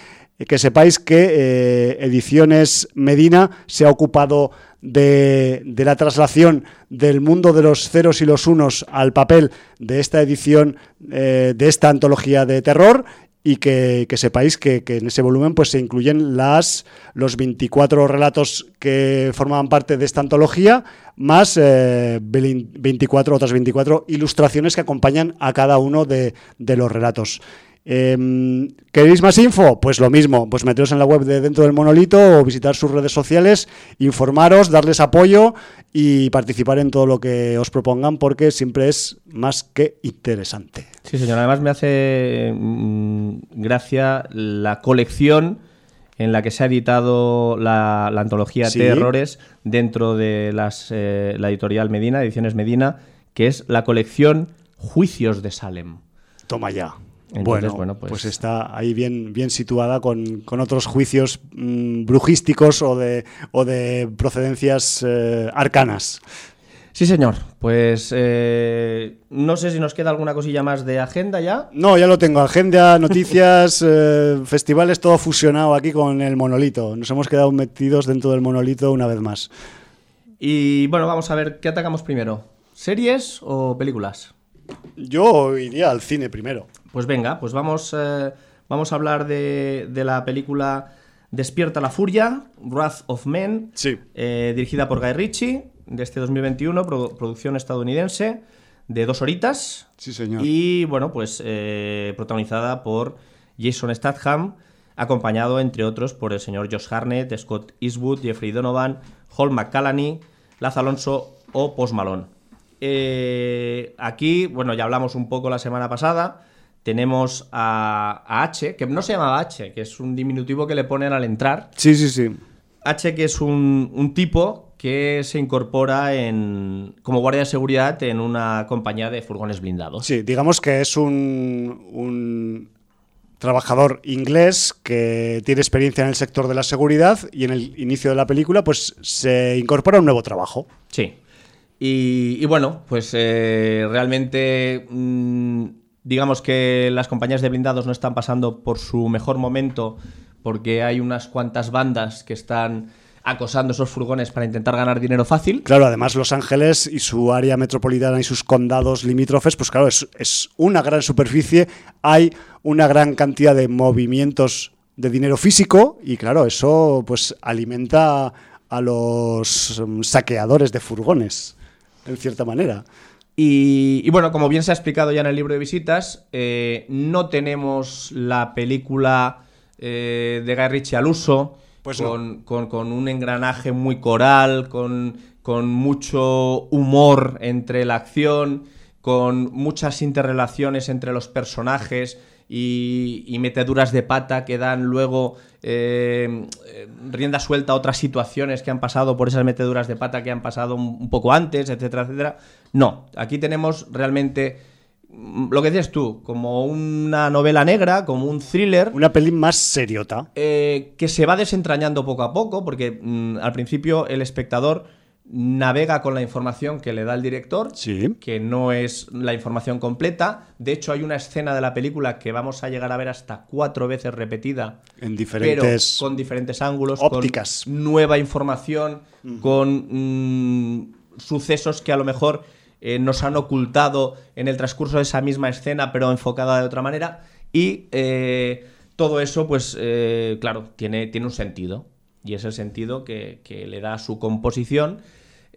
que sepáis que eh, Ediciones Medina se ha ocupado de, de la traslación del mundo de los ceros y los unos al papel de esta edición, eh, de esta antología de terror y que, que sepáis que, en ese volumen pues se incluyen los 24 relatos que formaban parte de esta antología más eh, 24 otras 24 ilustraciones que acompañan a cada uno de los relatos. Em, ¿Queréis más info? Pues lo mismo, pues meteros en la web de Dentro del Monolito o visitar sus redes sociales, informaros, darles apoyo y participar en todo lo que os propongan porque siempre es más que interesante. Sí, señor. Además me hace mm, gracia la colección en la que se ha editado la, la antología Sí. de errores dentro de las, eh, la editorial Medina, Ediciones Medina, que es la colección Juicios de Salem. Toma ya. Entonces, bueno, bueno, pues... pues- está ahí bien, bien situada con, con otros juicios mm, brujísticos o de, o de procedencias eh, arcanas. Sí, señor. Pues eh, no sé si nos queda alguna cosilla más de agenda ya. No, ya lo tengo. Agenda, noticias, eh, festivales, todo fusionado aquí con el monolito. Nos hemos quedado metidos dentro del monolito una vez más. Y bueno, vamos a ver, ¿qué atacamos primero? ¿Series o películas? Yo iría al cine primero. Pues venga, pues vamos, eh, vamos a hablar de, de la película Despierta la Furia, Wrath of Men, Sí. eh, dirigida por Guy Ritchie, de este 2021, produ- producción estadounidense, de dos horitas. Sí, señor. Y bueno, pues eh, protagonizada por Jason Statham, acompañado, entre otros, por el señor Josh Harnett, Scott Eastwood, Jeffrey Donovan, Hall McCallany, Laz Alonso o Post Malone. Eh, aquí, bueno, ya hablamos un poco la semana pasada. Tenemos a, a H, que no se llamaba H, que es un diminutivo que le ponen al entrar. Sí, sí, sí. H, que es un, un tipo que se incorpora en, como guardia de seguridad en una compañía de furgones blindados. Sí, digamos que es un, un trabajador inglés que tiene experiencia en el sector de la seguridad y en el inicio de la película pues se incorpora a un nuevo trabajo. Sí. Y, bueno, pues eh, realmente mm, digamos que las compañías de blindados no están pasando por su mejor momento porque hay unas cuantas bandas que están acosando esos furgones para intentar ganar dinero fácil. Claro, además Los Ángeles y su área metropolitana y sus condados limítrofes, pues claro, es, es una gran superficie, hay una gran cantidad de movimientos de dinero físico y claro, eso pues alimenta a los mm, saqueadores de furgones, en cierta manera. Y, y bueno, como bien se ha explicado ya en el libro de visitas, eh, no tenemos la película eh, de Guy Ritchie al uso, Pues no. con, con- con un engranaje muy coral, con, con mucho humor entre la acción, con muchas interrelaciones entre los personajes y, y meteduras de pata que dan luego eh, eh, rienda suelta a otras situaciones que han pasado por esas meteduras de pata que han pasado un, poco antes, etcétera, etcétera. No, aquí tenemos realmente mm, lo que dices tú, como una novela negra, como un thriller. Una peli más seriota. Eh, que se va desentrañando poco a poco, porque mm, al principio el espectador navega con la información que le da el director, Sí. que no es la información completa. De hecho, hay una escena de la película que vamos a llegar a ver hasta cuatro veces repetida, En pero diferentes con diferentes ángulos, ópticas. con nueva información, con mm, sucesos que a lo mejor eh, nos han ocultado en el transcurso de esa misma escena, pero enfocada de otra manera. Y eh, todo eso, pues, eh, claro, tiene, tiene un sentido. Y es el sentido que, que le da su composición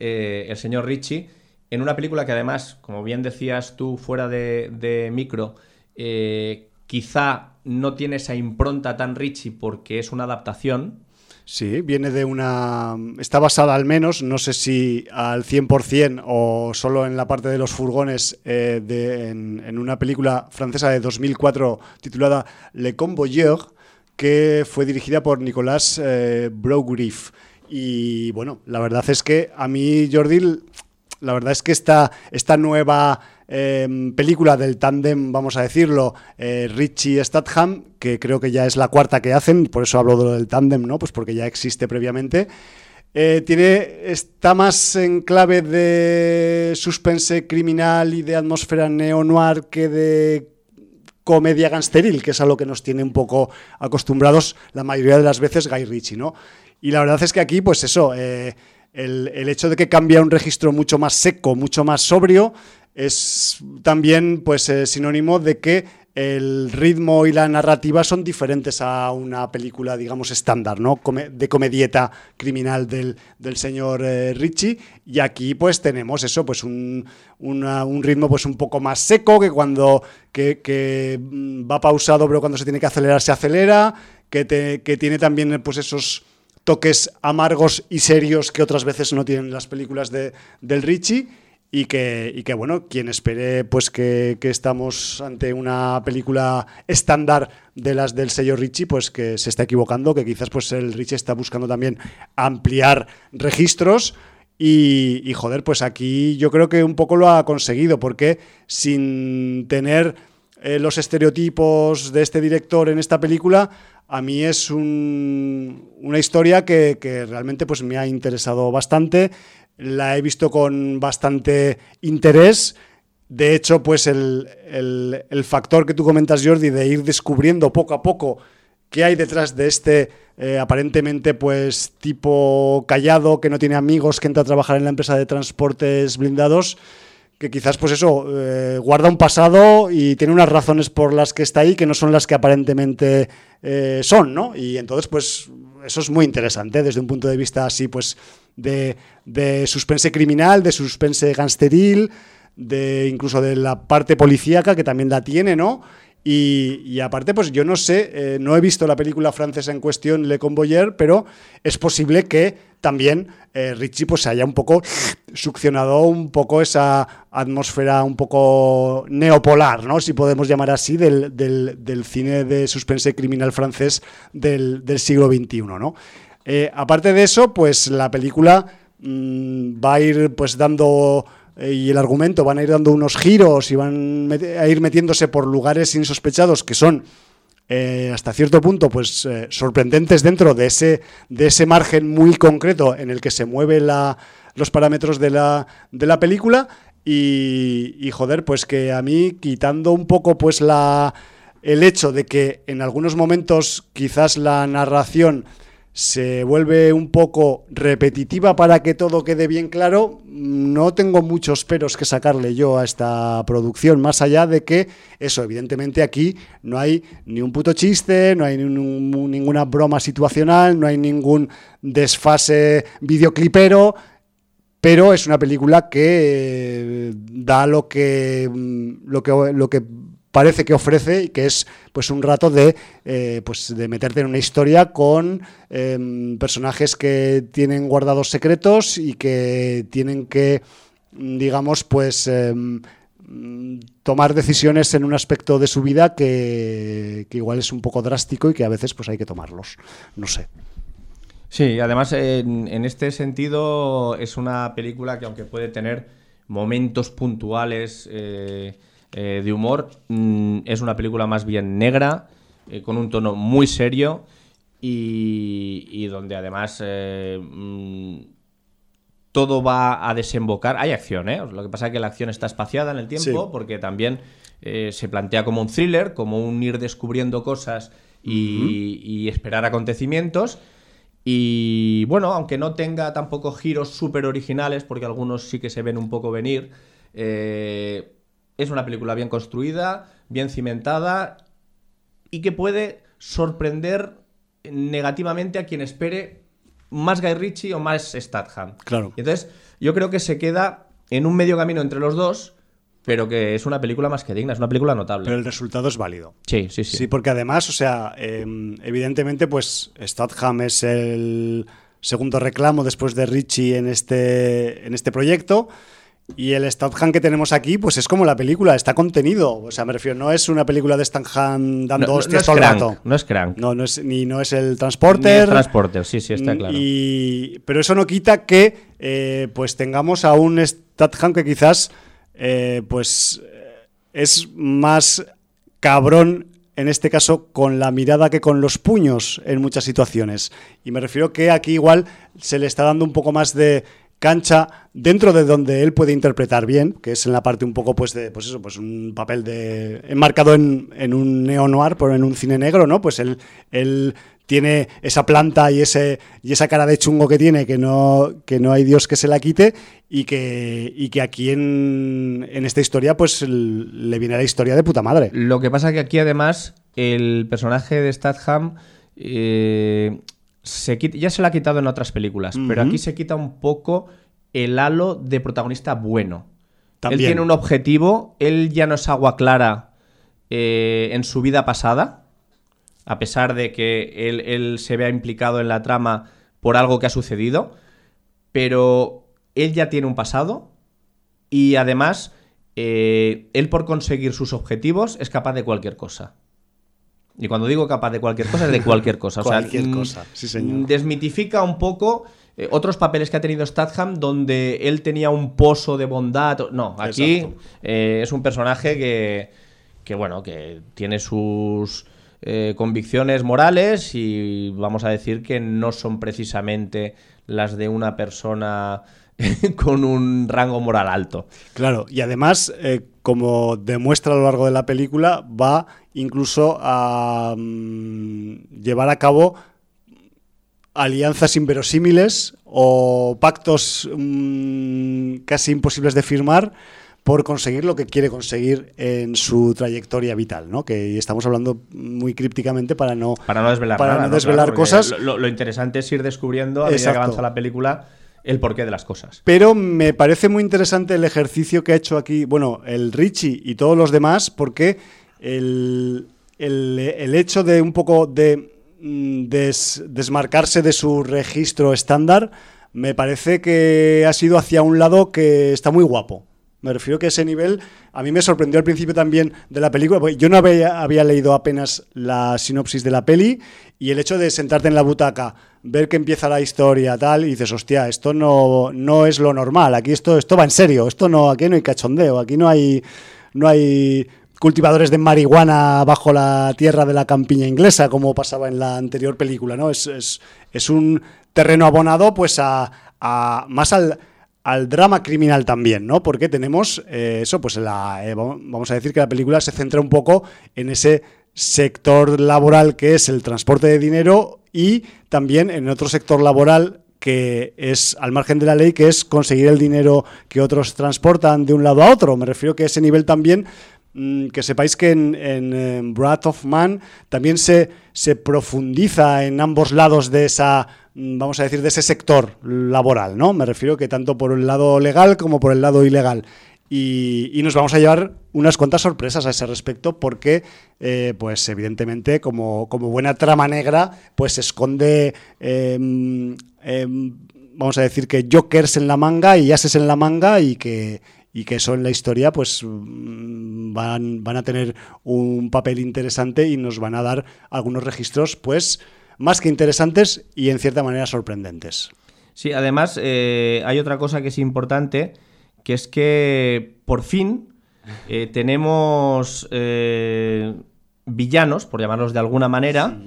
eh, el señor Ricci en una película que además, como bien decías tú fuera de, micro, eh, quizá no tiene esa impronta tan Ricci porque es una adaptación. Sí, viene de una... Está basada al menos, no sé si al 100% o solo en la parte de los furgones, eh, en una película francesa de 2004 titulada Le Convoyeur, que fue dirigida por Nicolas eh, Brogriff. Y bueno, la verdad es que a mí, Jordi, la verdad es que esta, esta nueva eh, película del tándem, vamos a decirlo, eh, Richie Statham, que creo que ya es la cuarta que hacen, por eso hablo de lo del tándem, ¿no? Pues porque ya existe previamente. Eh, tiene, está más en clave de suspense criminal y de atmósfera neo-noir que de comedia gangsteril, que es a lo que nos tiene un poco acostumbrados la mayoría de las veces Guy Ritchie, ¿no? Y la verdad es que aquí, pues eso, eh, el, el, hecho de que cambia un registro mucho más seco, mucho más sobrio, es también pues eh, sinónimo de que el ritmo y la narrativa son diferentes a una película, digamos, estándar, ¿no? De comedieta criminal del, del señor eh, Richie. Y aquí, pues, tenemos eso, pues, un, una, un, ritmo, pues, un poco más seco, que cuando que, que va pausado, pero cuando se tiene que acelerar, se acelera, que, que tiene también, pues, esos toques amargos y serios que otras veces no tienen las películas de, del Richie y que, y que, bueno, quien espere pues que, que, estamos ante una película estándar de las del sello Richie, pues que se está equivocando, que quizás pues el Richie está buscando también ampliar registros y, y joder, pues aquí yo creo que un poco lo ha conseguido, porque sin tener eh, los estereotipos de este director en esta película, a mí es un, una historia que, realmente pues, me ha interesado bastante. La he visto con bastante interés. De hecho, pues el, factor que tú comentas, Jordi, de ir descubriendo poco a poco qué hay detrás de este eh, aparentemente pues tipo callado, que no tiene amigos, que entra a trabajar en la empresa de transportes blindados, que quizás pues eso eh, guarda un pasado y tiene unas razones por las que está ahí que no son las que aparentemente eh, son, ¿no? Y entonces pues eso es muy interesante desde un punto de vista así pues de, de suspense criminal, de suspense gangsteril, de incluso de la parte policíaca que también la tiene, ¿no? Y, aparte, pues yo no sé, eh, no he visto la película francesa en cuestión, Le Convoyer, pero es posible que también eh, Richie pues haya un poco succionado un poco esa atmósfera un poco neopolar, ¿no? Si podemos llamar así, del, del, cine de suspense criminal francés del, del siglo XXI, ¿no? Eh, aparte de eso, pues la película mmm, va a ir pues dando y el argumento van a ir dando unos giros y van a ir metiéndose por lugares insospechados que son eh, hasta cierto punto pues eh, sorprendentes dentro de ese, de ese margen muy concreto en el que se mueven los parámetros de la, de la película. Y, y, joder pues que a mí quitando un poco pues la el hecho de que en algunos momentos quizás la narración se vuelve un poco repetitiva para que todo quede bien claro, no tengo muchos peros que sacarle yo a esta producción, más allá de que eso, evidentemente aquí no hay ni un puto chiste, no hay ninguna broma situacional, no hay ningún desfase videoclipero, pero es una película que eh, da lo que, lo que, lo que parece que ofrece y que es pues un rato de, eh, pues, de meterte en una historia con eh, personajes que tienen guardados secretos y que tienen que, digamos, pues eh, tomar decisiones en un aspecto de su vida que, que, igual es un poco drástico y que a veces pues hay que tomarlos. No sé. Sí, además en, en este sentido es una película que aunque puede tener momentos puntuales eh, eh, de humor. Mm, es una película más bien negra, eh, con un tono muy serio y, y donde además eh, mm, todo va a desembocar. Hay acción, ¿eh? Lo que pasa es que la acción está espaciada en el tiempo sí. porque también se plantea como un thriller, como un ir descubriendo cosas y, uh -huh. y esperar acontecimientos. Y bueno, aunque no tenga tampoco giros súper originales, porque algunos sí que se ven un poco venir, eh, es una película bien construida, bien cimentada y que puede sorprender negativamente a quien espere más Guy Ritchie o más Statham. Claro. Y entonces, yo creo que se queda en un medio camino entre los dos, pero que es una película más que digna, es una película notable. Pero el resultado es válido. Sí, sí, sí. Sí, porque además, o sea, eh, evidentemente, pues Statham es el segundo reclamo después de Richie en este, en este proyecto. Y el Statham que tenemos aquí, pues es como la película, está contenido. O sea, me refiero, no es una película de Statham dando No- no- hostias no todo es el rato. no es Crank. No, no es, ni no es el Ni Transporter. el Transporter, sí, sí, está claro. Y, pero eso no quita que eh, pues tengamos a un Statham que quizás eh, pues eh, es más cabrón en este caso con la mirada que con los puños en muchas situaciones. Y me refiero que aquí igual se le está dando un poco más de cancha dentro de donde él puede interpretar bien, que es en la parte un poco pues de pues eso, pues un papel de enmarcado en, en un neo noir, pero en un cine negro, ¿no? Pues él, él tiene esa planta y ese y esa cara de chungo que tiene que no que no hay Dios que se la quite y que y que aquí en, en esta historia pues le viene la historia de puta madre. Lo que pasa que aquí además el personaje de Statham eh, se ya se lo ha quitado en otras películas, pero aquí se quita un poco el halo de protagonista bueno. También. Él tiene un objetivo, él ya no es agua clara eh, en su vida pasada, a pesar de que él, él se vea implicado en la trama por algo que ha sucedido, pero él ya tiene un pasado y además eh, él por conseguir sus objetivos es capaz de cualquier cosa. Y cuando digo capaz de cualquier cosa, es de cualquier cosa. O sea, Cualquier mm, cosa, sí, señor. Desmitifica un poco eh, otros papeles que ha tenido Statham donde él tenía un pozo de bondad. No, aquí eh, es un personaje que, que, bueno, que tiene sus eh, convicciones morales y vamos a decir que no son precisamente las de una persona con un rango moral alto. Claro, y además, como demuestra a lo largo de la película, va incluso a mm, llevar a cabo alianzas inverosímiles o pactos mm, casi imposibles de firmar por conseguir lo que quiere conseguir en su trayectoria vital, ¿no? Que estamos hablando muy crípticamente para no Para no desvelar para nada, no ¿no? desvelar Claro, cosas. Lo, lo interesante es ir descubriendo a medida que avanza la película el porqué de las cosas. Pero me parece muy interesante el ejercicio que ha hecho aquí, bueno, el Richie y todos los demás, porque el, el- el hecho de un poco de mm, des- desmarcarse de su registro estándar, me parece que ha sido hacia un lado que está muy guapo. Me refiero que ese nivel a mí me sorprendió al principio también de la película, yo no había, había leído apenas la sinopsis de la peli y el hecho de sentarte en la butaca, ver que empieza la historia tal y dices, hostia, esto no, no es lo normal, aquí esto, esto va en serio, esto no, aquí no hay cachondeo, aquí no hay, no hay cultivadores de marihuana bajo la tierra de la campiña inglesa, como pasaba en la anterior película, ¿no? Es, es, es un terreno abonado pues a, a- más al, al drama criminal también, ¿no? Porque tenemos eh, eso, pues la, eh, vamos a decir que la película se centra un poco en ese sector laboral que es el transporte de dinero y también en otro sector laboral que es al margen de la ley, que es conseguir el dinero que otros transportan de un lado a otro. Me refiero que ese nivel también, que sepáis que en, en, eh, Wrath of Man también se, se profundiza en ambos lados de esa, mm, vamos a decir, de ese sector laboral, ¿no? Me refiero que tanto por el lado legal como por el lado ilegal. Y, y nos vamos a llevar unas cuantas sorpresas a ese respecto porque, eh, pues evidentemente, como, como buena trama negra, pues se esconde, em, em, vamos a decir que jokers en la manga y ases en la manga y que, y que eso en la historia pues mm, van, van a tener un papel interesante y nos van a dar algunos registros pues más que interesantes y en cierta manera sorprendentes. Sí, además eh, hay otra cosa que es importante, que es que por fin eh, tenemos eh, villanos, por llamarlos de alguna manera,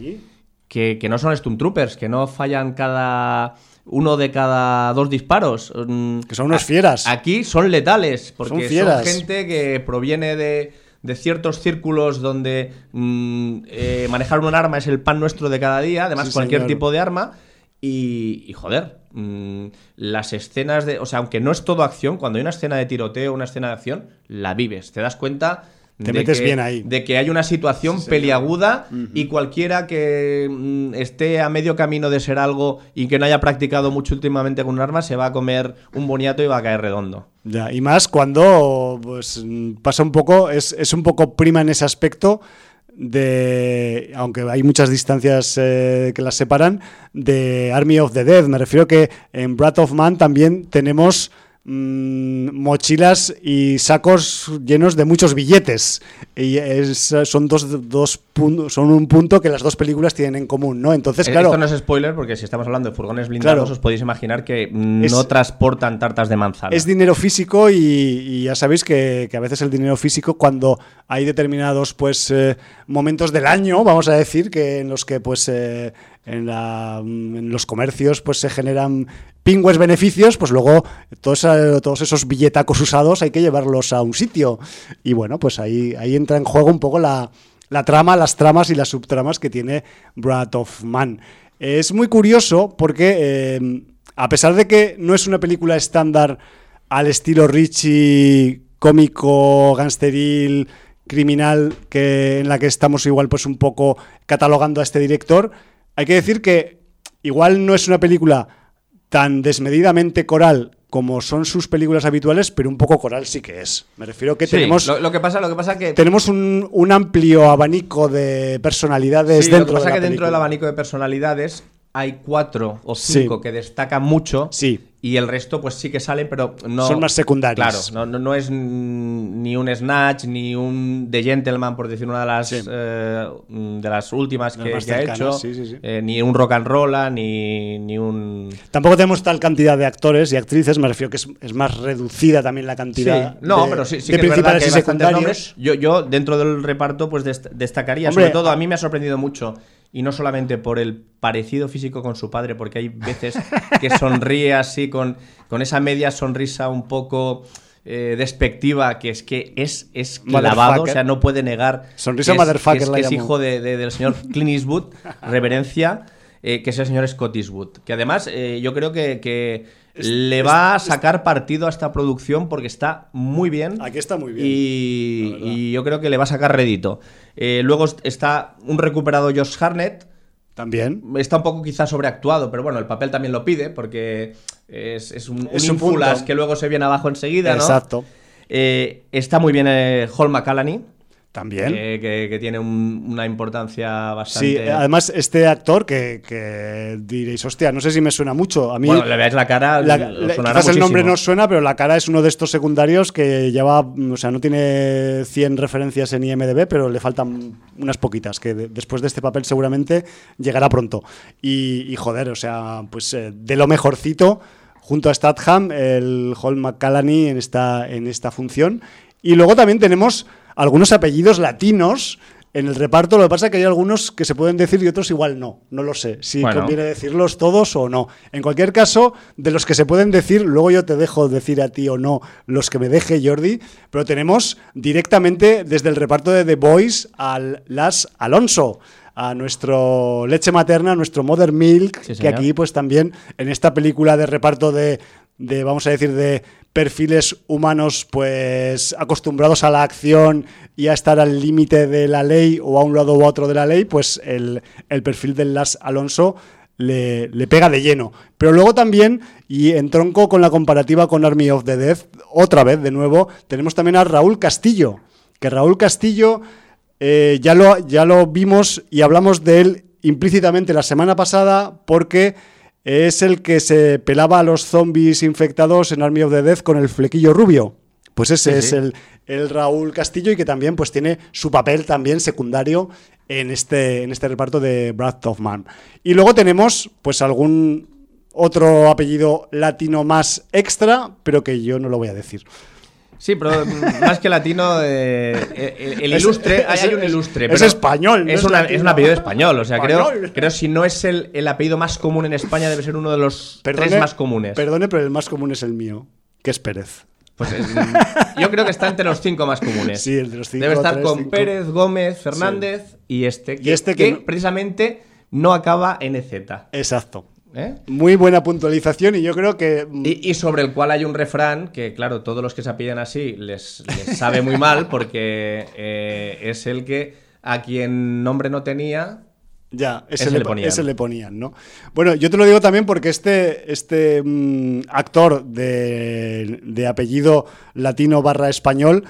que, que no son Stormtroopers, que no fallan cada uno de cada dos disparos. Que son unos fieras. Aquí son letales, porque Son son, fieras. gente que proviene de, de ciertos círculos donde mm, eh, manejar un arma es el pan nuestro de cada día, además Sí, cualquier señor. tipo de arma. Y, y, joder, mm, las escenas de. O sea, aunque no es todo acción, cuando hay una escena de tiroteo, una escena de acción, la vives. Te das cuenta Te metes que, bien ahí. De que hay una situación peliaguda y cualquiera que mm, esté a medio camino de ser algo y que no haya practicado mucho últimamente con un arma se va a comer un boniato y va a caer redondo. Ya, y más cuando pues, pasa un poco, es, es un poco prima en ese aspecto de, aunque hay muchas distancias eh, que las separan, de Army of the Dead. Me refiero que en Breath of Man también tenemos mm, mochilas y sacos llenos de muchos billetes. Y es- son dos, dos son un punto que las dos películas tienen en común, ¿no? Entonces, Eh, claro. Esto no es spoiler porque si estamos hablando de furgones blindados Claro. os podéis imaginar que Es- no transportan tartas de manzana. Es dinero físico y, y ya sabéis que, que a veces el dinero físico cuando hay determinados pues eh, momentos del año, vamos a decir, que en los que pues eh, en, la- en los comercios pues se generan pingües beneficios, pues luego todos, eh, todos esos billetacos usados hay que llevarlos a un sitio. Y bueno, pues ahí, entra en juego un poco la, la trama, las tramas y las subtramas que tiene Breath of Man. Es muy curioso porque eh, a pesar de que no es una película estándar al estilo Richie, cómico, gangsteril, criminal, que, en la que estamos igual pues un poco catalogando a este director, hay que decir que igual no es una película tan desmedidamente coral como son sus películas habituales, pero un poco coral sí que es. Me refiero que Sí, tenemos, lo, lo que pasa, lo que pasa que tenemos un, un amplio abanico de personalidades Sí, lo que dentro pasa de la que dentro del abanico de personalidades hay cuatro o Sí. cinco que destacan mucho Sí. Y el resto pues sí que salen, pero no... Son más secundarios. Claro, no, no, no es ni un Snatch, ni un The Gentleman, por decir una de las, Sí. eh, de las últimas que, que ha hecho, sí, sí, sí. eh, ni un Rock and Rolla, ni, ni un... Tampoco tenemos tal cantidad de actores y actrices, me refiero que es, es más reducida también la cantidad no, de, pero sí, sí de que es verdad que hay bastantes nombres. Yo, yo, dentro del reparto, pues dest- destacaría. Hombre, Sobre todo, a- a mí me ha sorprendido mucho. Y no solamente por el parecido físico con su padre, porque hay veces que sonríe así, con, con esa media sonrisa un poco eh, despectiva, que es que es, es clavado, o sea, no puede negar. Sonrisa que es, que es, que es hijo de- de- del señor Clint Eastwood, reverencia, eh, que es el señor Scott Eastwood. Que además, eh, yo creo que, que le va a sacar partido a esta producción porque está muy bien. Aquí está muy bien, Y, y yo creo que le va a sacar rédito. Eh, luego est- está un recuperado Josh Harnett. También. Está un poco quizás sobreactuado, pero bueno, el papel también lo pide porque es, es un, Es un un que luego se viene abajo enseguida, ¿no? Exacto. Eh, está muy bien eh, Hall McCallany, También. eh, que, que tiene un- una importancia Sí, bastante... además este actor que, que diréis, hostia, no sé si me suena mucho. A mí bueno, le veáis la cara, la- sonará quizás el nombre muchísimo. no suena, pero la cara es uno de estos secundarios que lleva, o sea, no tiene 100 referencias en IMDb, pero le faltan unas poquitas, que de- después de este papel seguramente llegará pronto. Y, y, joder, o sea, pues eh, de lo mejorcito, junto a Statham, el Hall McCallany en esta, en esta función. Y luego también tenemos algunos apellidos latinos en el reparto. Lo que pasa es que hay algunos que se pueden decir y otros igual no. No lo sé. Si Bueno. conviene decirlos todos o no. En cualquier caso, de los que se pueden decir, luego yo te dejo decir a ti o no los que me deje Jordi, pero tenemos directamente desde el reparto de The Boys al Las Alonso, a nuestro leche materna, a nuestro Mother Milk, Sí, que aquí pues también en esta película de reparto de, de, vamos a decir, de perfiles humanos pues acostumbrados a la acción y a estar al límite de la ley o a un lado u otro de la ley, pues el, el perfil del Las Alonso le, le pega de lleno. Pero luego también, y en tronco con la comparativa con Army of the Dead, otra vez de nuevo, tenemos también a Raúl Castillo, que Raúl Castillo eh, ya, lo, ya lo vimos y hablamos de él implícitamente la semana pasada porque es el que se pelaba a los zombies infectados en Army of the Dead con el flequillo rubio. Pues ese Sí, es sí. El, el Raúl Castillo y que también pues tiene su papel también secundario en este, en este reparto de Breath of Man. Y luego tenemos pues algún otro apellido latino más extra, pero que yo no lo voy a decir. Sí, pero más que latino, eh, eh, el, Es- ilustre, hay, es- un ilustre. es español, no es, es una- un apellido español. O sea, creo, Español. creo si no es el, el apellido más común en España, debe ser uno de los tres más comunes. Perdone, pero el más común es el mío, que es Pérez. Pues yo creo que está entre los cinco más comunes. Sí, entre los cinco, Debe estar tres, con cinco. Pérez, Gómez, Fernández y este. Y este que que no- precisamente no acaba en EZ. Exacto. ¿Eh? Muy buena puntualización y yo creo que... mm, Y, y sobre el cual hay un refrán que, claro, todos los que se apellan así les, les sabe muy mal porque eh, es el que a quien nombre no tenía. Ya, ese, Ese le, ponían. ese le ponían, ¿no? Bueno, yo te lo digo también porque este, este mm, actor de, de apellido latino barra español,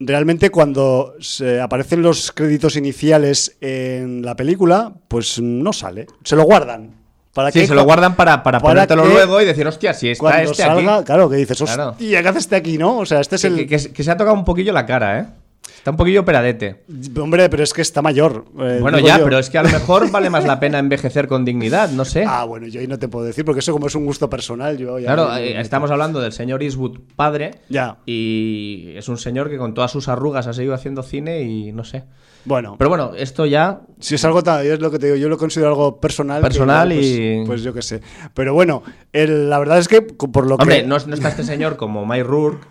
realmente cuando se aparecen los créditos iniciales en la película, pues no sale. Se lo guardan. ¿Para Sí, qué? se lo guardan para, para, para ponértelo que luego y decir, hostia, si está Cuando este salga, aquí. claro, que dices, Claro. hostia, ¿qué hace este aquí, no? O sea, este es Que, el... que- que- que se ha tocado un poquillo la cara, ¿eh? Está un poquillo peradete. Hombre, pero es que está mayor. eh, Bueno, ya, yo. pero es que a lo mejor vale más la pena envejecer con dignidad, no sé. Ah, bueno, yo ahí no te puedo decir, porque eso como es un gusto personal, yo ya... Claro, no- eh, estamos hablando del señor Eastwood padre. Ya. Y es un señor que con todas sus arrugas ha seguido haciendo cine y no sé. Bueno, Pero bueno, esto ya. Si es algo tan, es lo que te digo, yo lo considero algo personal. que Personal pues, y- Pues yo qué sé. Pero bueno, el- la verdad es que por lo Hombre, que. no, no está este señor como Mike Rourke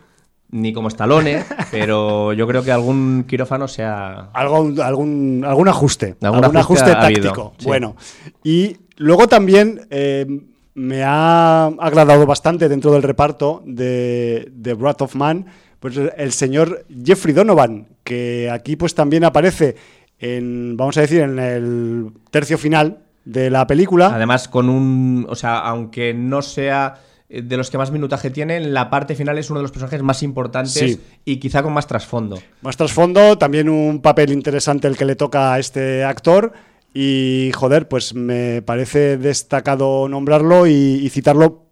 ni como Stallone, pero yo creo que algún quirófano sea. Algún, algún, algún ajuste. Algún Algún, ajuste ajuste, ha habido, táctico. sí. Bueno. Y luego también eh, me ha agradado bastante dentro del reparto de, de Wrath of Man. Pues el señor Jeffrey Donovan, que aquí pues también aparece en, vamos a decir, en el tercio final de la película. Además, con un. O sea, aunque no sea de los que más minutaje tiene, en la parte final es uno de los personajes más importantes Sí. y quizá con más trasfondo. Más trasfondo, también un papel interesante el que le toca a este actor. Y joder, pues me parece destacado nombrarlo y, y citarlo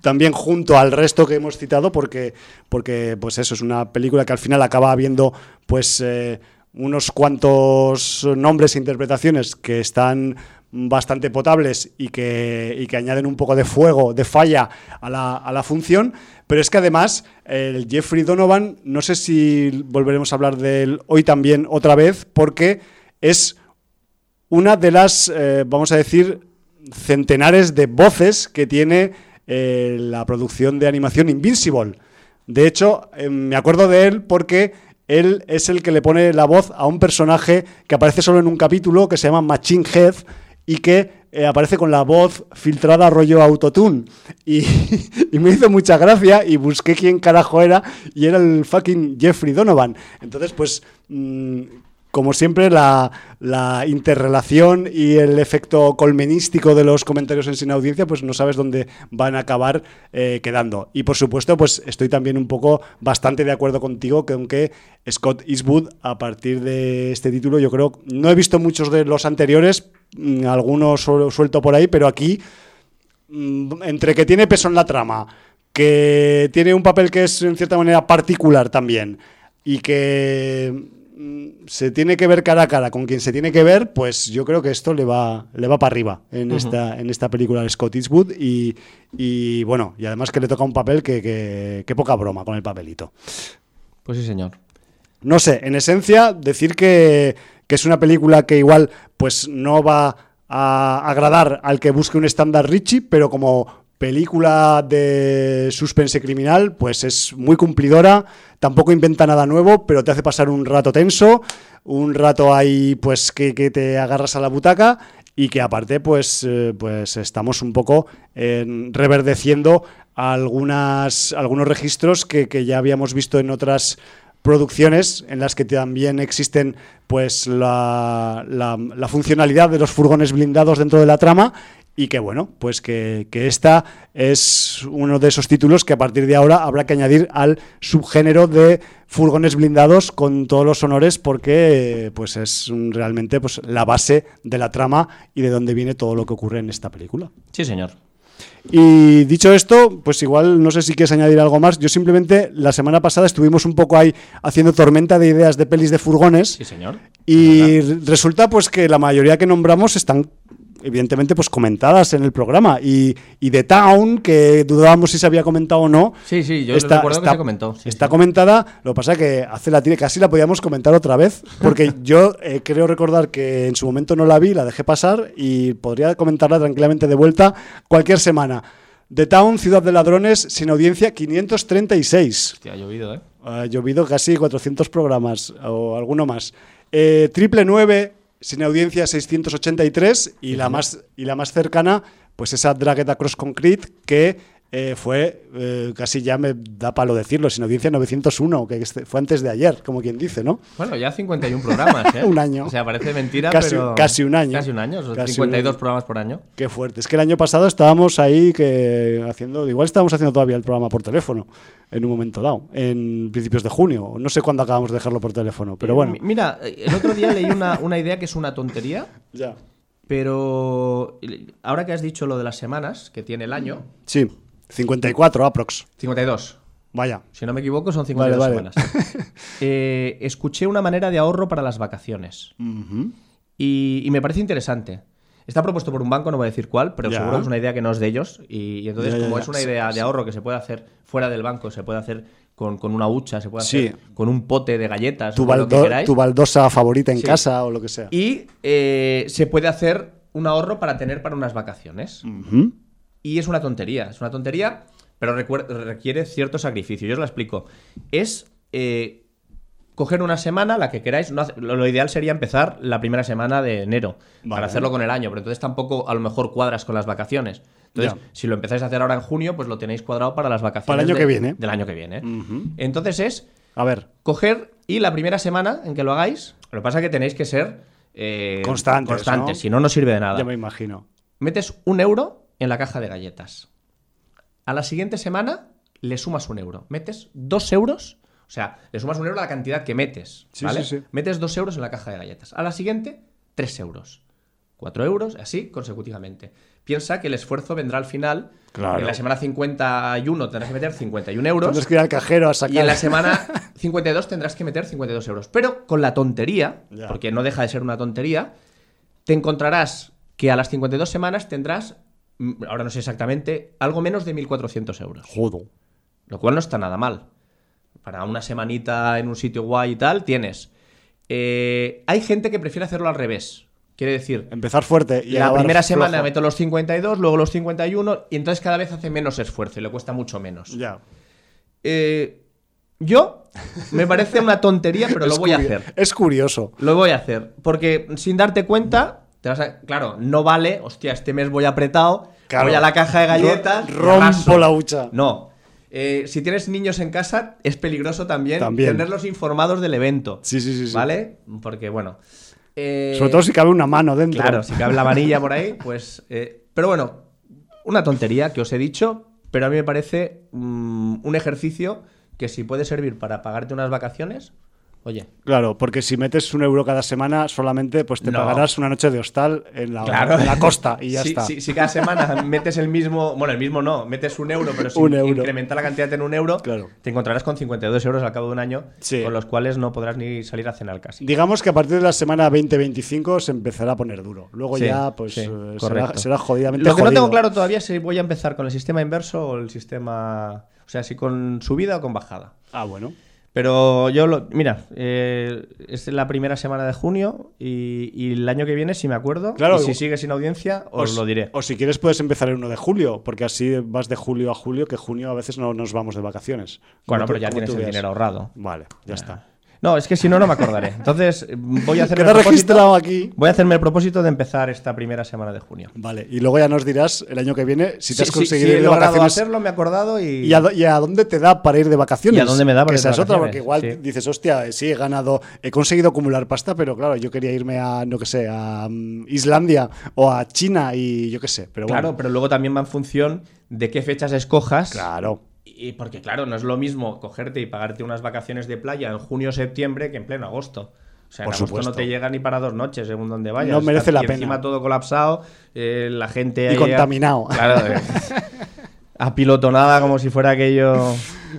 también junto al resto que hemos citado, porque, porque pues eso es una película que al final acaba habiendo pues eh, unos cuantos nombres e interpretaciones que están bastante potables y que, y que añaden un poco de fuego, de falla a la, a la función. Pero es que además el Jeffrey Donovan, no sé si volveremos a hablar de él hoy también otra vez, porque es una de las, eh, vamos a decir, centenares de voces que tiene eh, la producción de animación Invincible. De hecho, eh, me acuerdo de él porque él es el que le pone la voz a un personaje que aparece solo en un capítulo que se llama Machine Head y que eh, aparece con la voz filtrada rollo autotune. Y, y me hizo mucha gracia y busqué quién carajo era y era el fucking Jeffrey Donovan. Entonces, pues... mm, como siempre, la, la interrelación y el efecto colmenístico de los comentarios en sin audiencia, pues no sabes dónde van a acabar eh, quedando. Y por supuesto, pues estoy también un poco bastante de acuerdo contigo que aunque Scott Eastwood, a partir de este título, yo creo, no he visto muchos de los anteriores, mm, algunos suel- suelto por ahí, pero aquí mm, entre que tiene peso en la trama, que tiene un papel que es en cierta manera particular también y que mm, se tiene que ver cara a cara con quien se tiene que ver, pues yo creo que esto le va, le va para arriba en, esta, en esta película de Scott Eastwood y, y bueno, y además que le toca un papel que, que, que poca broma con el papelito. Pues sí, señor. No sé, en esencia, decir que, que es una película que igual pues no va a agradar al que busque un estándar Richie, pero como película de suspense criminal, pues es muy cumplidora, tampoco inventa nada nuevo, pero te hace pasar un rato tenso, un rato ahí pues que, que te agarras a la butaca y que aparte pues, eh, pues estamos un poco eh, reverdeciendo algunas, algunos registros que, que ya habíamos visto en otras producciones en las que también existen pues la, la- la funcionalidad de los furgones blindados dentro de la trama y que bueno, pues que, que esta es uno de esos títulos que a partir de ahora habrá que añadir al subgénero de furgones blindados con todos los honores porque pues es realmente pues la base de la trama y de dónde viene todo lo que ocurre en esta película. Sí, señor. Y dicho esto, pues igual no sé si quieres añadir algo más. Yo simplemente la semana pasada estuvimos un poco ahí haciendo tormenta de ideas de pelis de furgones Sí, señor. y resulta pues que la mayoría que nombramos están evidentemente pues comentadas en el programa y, y The Town, que dudábamos si se había comentado o no. Sí, sí, yo recuerdo que se comentó. sí, está sí. comentada, lo que pasa que hace la tiene, casi la podíamos comentar otra vez, porque yo eh, creo recordar que en su momento no la vi, la dejé pasar y podría comentarla tranquilamente de vuelta cualquier semana. The Town, Ciudad de Ladrones, sin audiencia 536. Hostia, ha llovido, ¿eh? Ha llovido casi 400 programas o alguno más. Eh, triple 9, sin audiencia 683 y la, más, y la más cercana pues esa Dragueta Cross Concrete que eh, fue, eh, casi ya me da palo decirlo, sin audiencia 901, que este- fue antes de ayer, como quien dice, ¿no? Bueno, ya 51 programas, ¿eh? Un año. O sea, parece mentira, Casi- pero... casi un año. Casi un año, Casi 52 un- programas por año. Qué fuerte. Es que el año pasado estábamos ahí que haciendo, igual estábamos haciendo todavía el programa por teléfono en un momento dado, en principios de junio. No sé cuándo acabamos de dejarlo por teléfono, pero bueno. Mi- Mira, eh, el otro día leí una, una idea que es una tontería, Ya. pero ahora que has dicho lo de las semanas que tiene el año, Sí, 54 aprox. 52. Vaya. Si no me equivoco, son 52 Vale, vale. semanas. Eh, escuché una manera de ahorro para las vacaciones. y, y me parece interesante. Está propuesto por un banco, no voy a decir cuál, pero Ya. seguro que es una idea que no es de ellos. Y, y entonces, Ya, como ya. es una idea de ahorro que se puede hacer fuera del banco, se puede hacer con, con una hucha, se puede Sí. hacer con un pote de galletas, Tu, lo que baldo- queráis. tu baldosa favorita en Sí. casa o lo que sea. Y eh, se puede hacer un ahorro para tener para unas vacaciones. Ujú. Y es una tontería, es una tontería, pero requiere cierto sacrificio. Yo os la explico. Es eh, coger una semana, la que queráis. no hace- lo, lo ideal sería empezar la primera semana de enero Vale. para hacerlo con el año, pero entonces tampoco a lo mejor cuadras con las vacaciones. Entonces, Ya. si lo empezáis a hacer ahora en junio, pues lo tenéis cuadrado para las vacaciones Para el año de- que viene. del año que viene. Entonces es A ver, coger y la primera semana en que lo hagáis, lo que pasa es que tenéis que ser eh, Constantes, constantes, ¿no? si no, no sirve de nada ya me imagino. metes un euro en la caja de galletas. A la siguiente semana le sumas un euro. Metes dos euros, o sea, le sumas un euro a la cantidad que metes. Sí, ¿vale? sí, sí. Metes dos euros en la caja de galletas. A la siguiente, tres euros. Cuatro euros, así consecutivamente. Piensa que el esfuerzo vendrá al final. Claro. En la semana 51 tendrás que meter 51 euros. Tendrás que ir al cajero a sacar. Y en la semana 52 tendrás que meter 52 euros. Pero con la tontería, porque no deja de ser una tontería, te encontrarás que a las 52 semanas tendrás, ahora no sé exactamente, algo menos de 1.400 euros. Jodo. Lo cual no está nada mal. Para una semanita en un sitio guay y tal, tienes. Eh, hay gente que prefiere hacerlo al revés. Quiere decir, Empezar fuerte y la primera semana flojo. meto los 52, luego los 51, y entonces cada vez hace menos esfuerzo y le cuesta mucho menos. Ya. Eh, yo me parece una tontería, pero lo voy a hacer. Es curioso. Lo voy a hacer. Porque sin darte cuenta, te vas a- claro, no vale, hostia, este mes voy apretado, Claro. voy a la caja de galletas. Rompo arraso. la hucha. No. Eh, si tienes niños en casa, es peligroso también, También. tenerlos informados del evento. Sí, sí, sí, sí. ¿Vale? Porque, bueno. eh, Sobre todo si cabe una mano dentro. Claro, si cabe la vanilla por ahí, pues. eh, pero bueno, una tontería que os he dicho, pero a mí me parece mm, un ejercicio que si puede servir para pagarte unas vacaciones, oye. Claro, porque si metes un euro cada semana, solamente pues te No. pagarás una noche de hostal en la, Claro. en la costa y ya si, está. Si, si cada semana metes el mismo, bueno, el mismo no, metes un euro, pero si Un euro. incrementa la cantidad en un euro, Claro. te encontrarás con 52 euros al cabo de un año, Sí. con los cuales no podrás ni salir a cenar casi. Digamos que a partir de la semana 20-25 se empezará a poner duro. Luego Sí, ya, pues, sí, eh, será, jodidamente Lo que no jodido. tengo claro todavía es si voy a empezar con el sistema inverso o el sistema. O sea, si con subida o con bajada. Ah, bueno. Pero yo, lo, mira, eh, es la primera semana de junio y, y el año que viene, si me acuerdo, Claro, y si sigue sin audiencia, os, lo diré. O si quieres puedes empezar el 1 de julio, porque así vas de julio a julio, que junio a veces no nos vamos de vacaciones. bueno, tú- pero ya tienes el veas. dinero ahorrado. Vale, ya está. No, es que si no, no me acordaré. Entonces, eh, voy a hacerme el propósito- aquí. Voy a hacerme el propósito de empezar esta primera semana de junio. Vale, y luego ya nos dirás el año que viene si te Sí, has conseguido sí, ir de vacaciones. hacerlo, me he acordado y... ¿Y a, do- y a dónde te da para ir de vacaciones? ¿Y a dónde me da para ir de esa es otra, vacaciones? porque igual dices, hostia, sí, he ganado, he conseguido acumular pasta, pero claro, yo quería irme a, no que sé, a mm, Islandia o a China y yo qué sé. Pero Claro, pero luego también va en función de qué fechas escojas. claro. Y porque, claro, no es lo mismo cogerte y pagarte unas vacaciones de playa en junio o septiembre que en pleno agosto. O sea, en Por agosto supuesto. no te llega ni para dos noches, según donde vayas. No merece Estás- la y pena. encima todo colapsado, eh, la gente... Y contaminado. Claro, eh, apilotonada como si fuera aquello...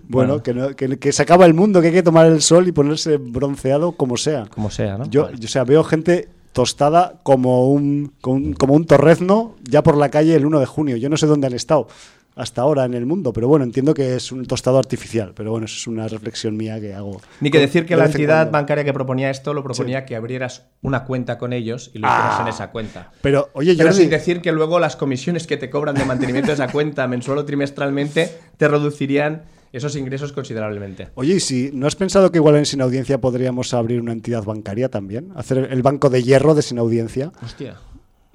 Bueno, Que, no- que- que se acaba el mundo, que hay que tomar el sol y ponerse bronceado como sea. Como sea, ¿no? Yo, yo, o sea, veo gente tostada como un, como un- como un torrezno ya por la calle el 1 de junio. Yo no sé dónde han estado hasta ahora en el mundo, pero bueno, entiendo que es un tostado artificial. Pero bueno, eso es una reflexión mía que hago. Ni que decir que de la entidad cuando. bancaria que proponía esto lo proponía que abrieras una cuenta con ellos y lo hicieras Ah. en esa cuenta. Pero, oye, Pero sin decir que luego las comisiones que te cobran de mantenimiento de esa cuenta mensual o trimestralmente te reducirían esos ingresos considerablemente. Oye, ¿y si no has pensado que igual en Sin Audiencia podríamos abrir una entidad bancaria también? Hacer el banco de hierro de Sin Audiencia. Hostia.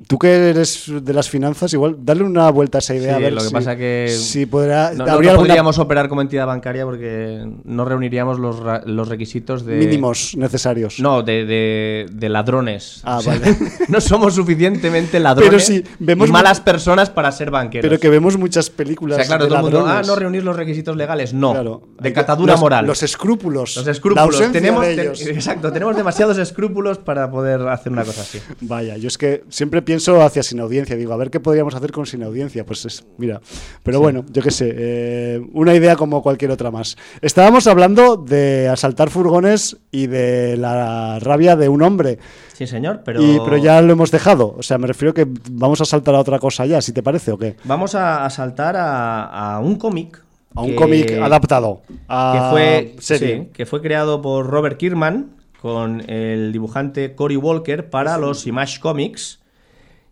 Tú que eres de las finanzas, igual, darle una vuelta a esa idea. Sí, a ver lo que si, pasa que si podrá, No, no- habría no alguna- podríamos operar como entidad bancaria porque no reuniríamos los, los requisitos de... mínimos necesarios. No, de, de- de ladrones. Ah, O sea, vale. no somos suficientemente ladrones Pero sí, vemos y malas personas para ser banqueros. Pero que vemos muchas o películas. sea, claro, de todo el mundo, ah, no reunir los requisitos legales. No, Claro. de catadura los- moral. Los escrúpulos. Los La escrúpulos. ausencia Tenemos, de ellos. exacto, tenemos demasiados escrúpulos para poder hacer una cosa así. Vaya, yo es que siempre pienso hacia sin audiencia. Digo, a ver qué podríamos hacer con sin audiencia. Pues es, mira. Pero bueno, yo qué sé. eh, una idea como cualquier otra más. Estábamos hablando de asaltar furgones y de la rabia de un hombre. Sí, señor, pero... Y, pero ya lo hemos dejado. O sea, me refiero que vamos a saltar a otra cosa ya, si te parece o qué. Vamos a, saltar a, a un cómic. A un cómic adaptado. que fue, serie. sí, que fue creado por Robert Kirkman con el dibujante Cory Walker para los Image Comics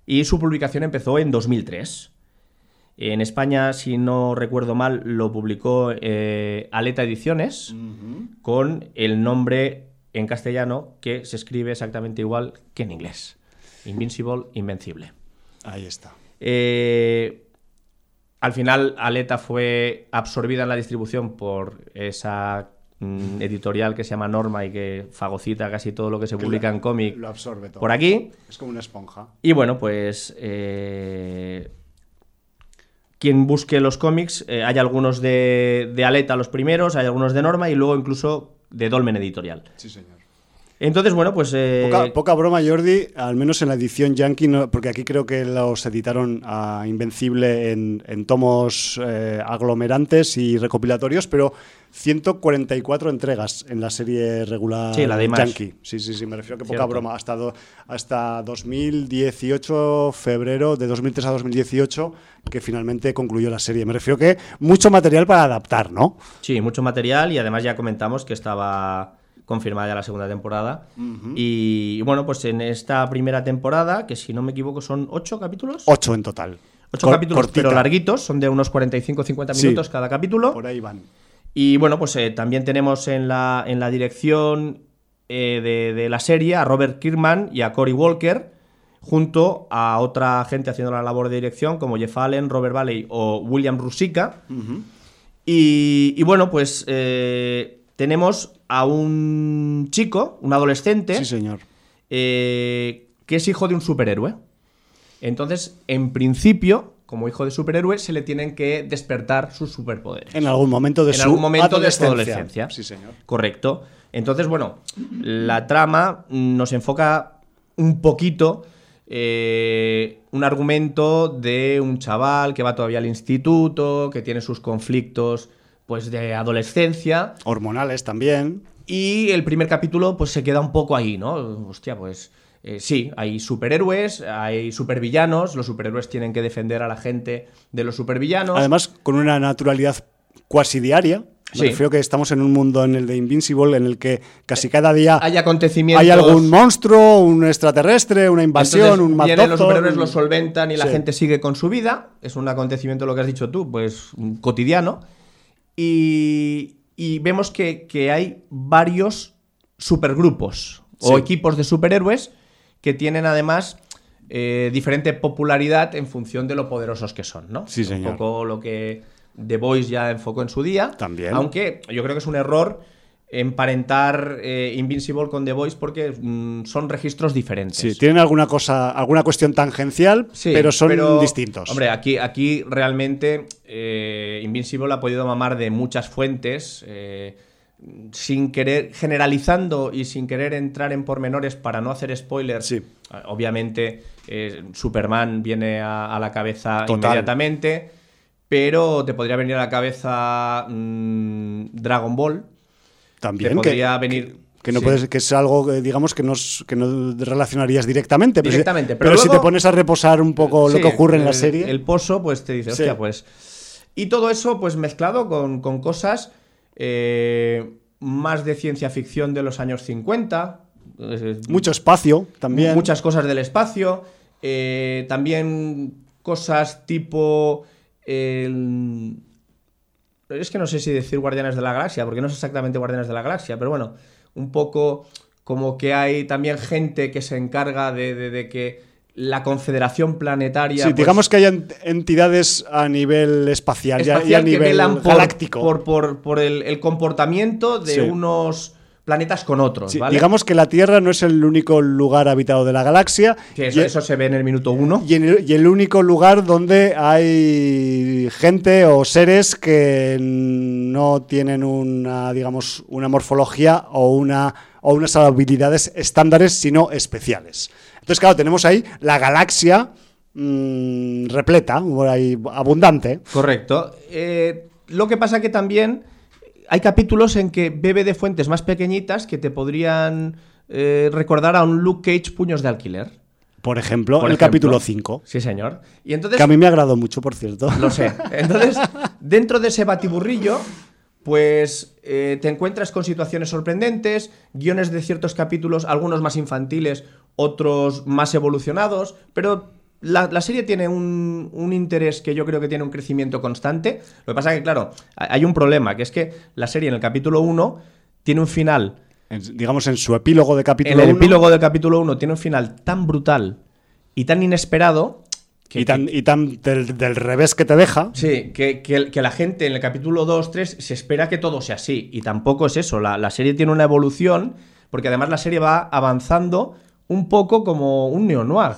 y su publicación empezó en 2003. En España, si no recuerdo mal, lo publicó eh, Aleta Ediciones con el nombre en castellano que se escribe exactamente igual que en inglés. Invincible, Invencible. Ahí está. Eh, al final, Aleta fue absorbida en la distribución por esa mm, editorial que se llama Norma y que fagocita casi todo lo que se publica en cómic Lo absorbe todo. por aquí. Es como una esponja. Y bueno, pues eh, quien busque los cómics, eh, hay algunos de, de Aleta, los primeros, hay algunos de Norma y luego incluso de Dolmen Editorial. Sí, señor. Entonces, bueno, pues... eh, Poca, poca broma, Jordi, al menos en la edición Yankee, no- porque aquí creo que los editaron a Invencible en, en tomos eh, aglomerantes y recopilatorios, pero 144 entregas en la serie regular Sí, la de. Yankee. Sí, sí, sí, me refiero que poca Cierto. broma. Hasta, do- hasta 2018, febrero, de 2003 a 2018, que finalmente concluyó la serie. Me refiero que mucho material para adaptar, ¿no? Sí, mucho material y además ya comentamos que estaba confirmada ya la segunda temporada. Y bueno, pues en esta primera temporada, que si no me equivoco son ocho capítulos. Ocho en total. Ocho Cor- capítulos, pero larguitos, son de unos 45-50 Sí. minutos cada capítulo. Por ahí van. Y bueno, pues eh, también tenemos en la, en la dirección eh, de, de la serie a Robert Kirkman y a Cory Walker, junto a otra gente haciendo la labor de dirección, como Jeff Allen, Robert Valley o William Rusica. y, y bueno, pues eh, tenemos a un chico, un adolescente, Sí, señor. eh, que es hijo de un superhéroe. Entonces, en principio, como hijo de superhéroe, se le tienen que despertar sus superpoderes. En algún momento de en su algún momento de su adolescencia. adolescencia. Sí, señor. Correcto. Entonces, bueno, la trama nos enfoca un poquito eh, un argumento de un chaval que va todavía al instituto, que tiene sus conflictos pues de adolescencia Hormonales también. y el primer capítulo pues se queda un poco ahí, ¿no? Hostia, pues eh, sí, hay superhéroes, hay supervillanos, los superhéroes tienen que defender a la gente de los supervillanos. Además, con una naturalidad cuasi diaria. Me Sí. refiero que estamos en un mundo en el de Invincible en el que casi cada día hay acontecimientos hay algún monstruo, un extraterrestre, una invasión, Entonces, un vienen los superhéroes, lo solventan y la gente sigue con su vida. Es un acontecimiento, lo que has dicho tú, pues cotidiano. Y, y vemos que, que hay varios supergrupos o equipos de superhéroes que tienen además eh, diferente popularidad en función de lo poderosos que son, ¿no? Sí, señor. Un poco lo que The Voice ya enfocó en su día. También. Aunque yo creo que es un error emparentar eh, Invincible con The Voice porque mm, son registros diferentes. Sí, tienen alguna cosa, alguna cuestión tangencial, Sí, pero son distintos. Hombre, aquí, aquí realmente eh, Invincible ha podido mamar de muchas fuentes, eh, sin querer, generalizando y sin querer entrar en pormenores para no hacer spoilers. Sí. Obviamente, Superman viene a, a la cabeza Total. inmediatamente, pero te podría venir a la cabeza mm, Dragon Ball. También que, podría venir. que no sí. puedes, que es algo eh, digamos que no, que no relacionarías directamente. Directamente, pero, pero si luego- te pones a reposar un poco lo que ocurre en la serie. El pozo, pues te dice, Sí. hostia, pues. Y todo eso, pues mezclado con, con cosas eh, más de ciencia ficción de los años 50. eh, mucho espacio también. Muchas cosas del espacio. eh, también cosas tipo. Es que no sé si decir Guardianes de la Galaxia, porque no es exactamente Guardianes de la Galaxia, pero bueno, un poco como que hay también gente que se encarga de, de- de que la confederación planetaria. Sí, pues, digamos que hay ent- entidades a nivel espacial, y a- y nivel por, galáctico. Por, por- por el, el comportamiento de Sí. unos planetas con otros, Sí, ¿vale? Digamos que la Tierra no es el único lugar habitado de la galaxia. que eso, y- eso se ve en el minuto uno. Y, en el, y el único lugar donde hay gente o seres que no tienen una, digamos, una morfología o, una, o unas habilidades estándares, sino especiales. Entonces, claro, tenemos ahí la galaxia mm, repleta, por ahí, abundante. Correcto. Eh, lo que pasa que también hay capítulos en que bebe de fuentes más pequeñitas que te podrían eh, recordar a un Luke Cage puños de alquiler. Por ejemplo, Por el ejemplo. capítulo 5. Sí, señor. Y entonces Que a mí me agradó mucho, por cierto. Lo sé. Entonces, dentro de ese batiburrillo, pues eh, te encuentras con situaciones sorprendentes, guiones de ciertos capítulos, algunos más infantiles, otros más evolucionados, pero la, la serie tiene un, un interés que yo creo que tiene un crecimiento constante. Lo que pasa que, claro, ha- hay un problema, que es que la serie en el capítulo 1 tiene un final En- digamos, en su epílogo de capítulo en el uno, epílogo del capítulo 1 tiene un final tan brutal y tan inesperado que, y tan, y tan del, del revés que te deja. Sí, que, que la gente en el capítulo 2, 3 se espera que todo sea así. Y tampoco es eso. La, la serie tiene una evolución, porque además la serie va avanzando un poco como un neo-noir.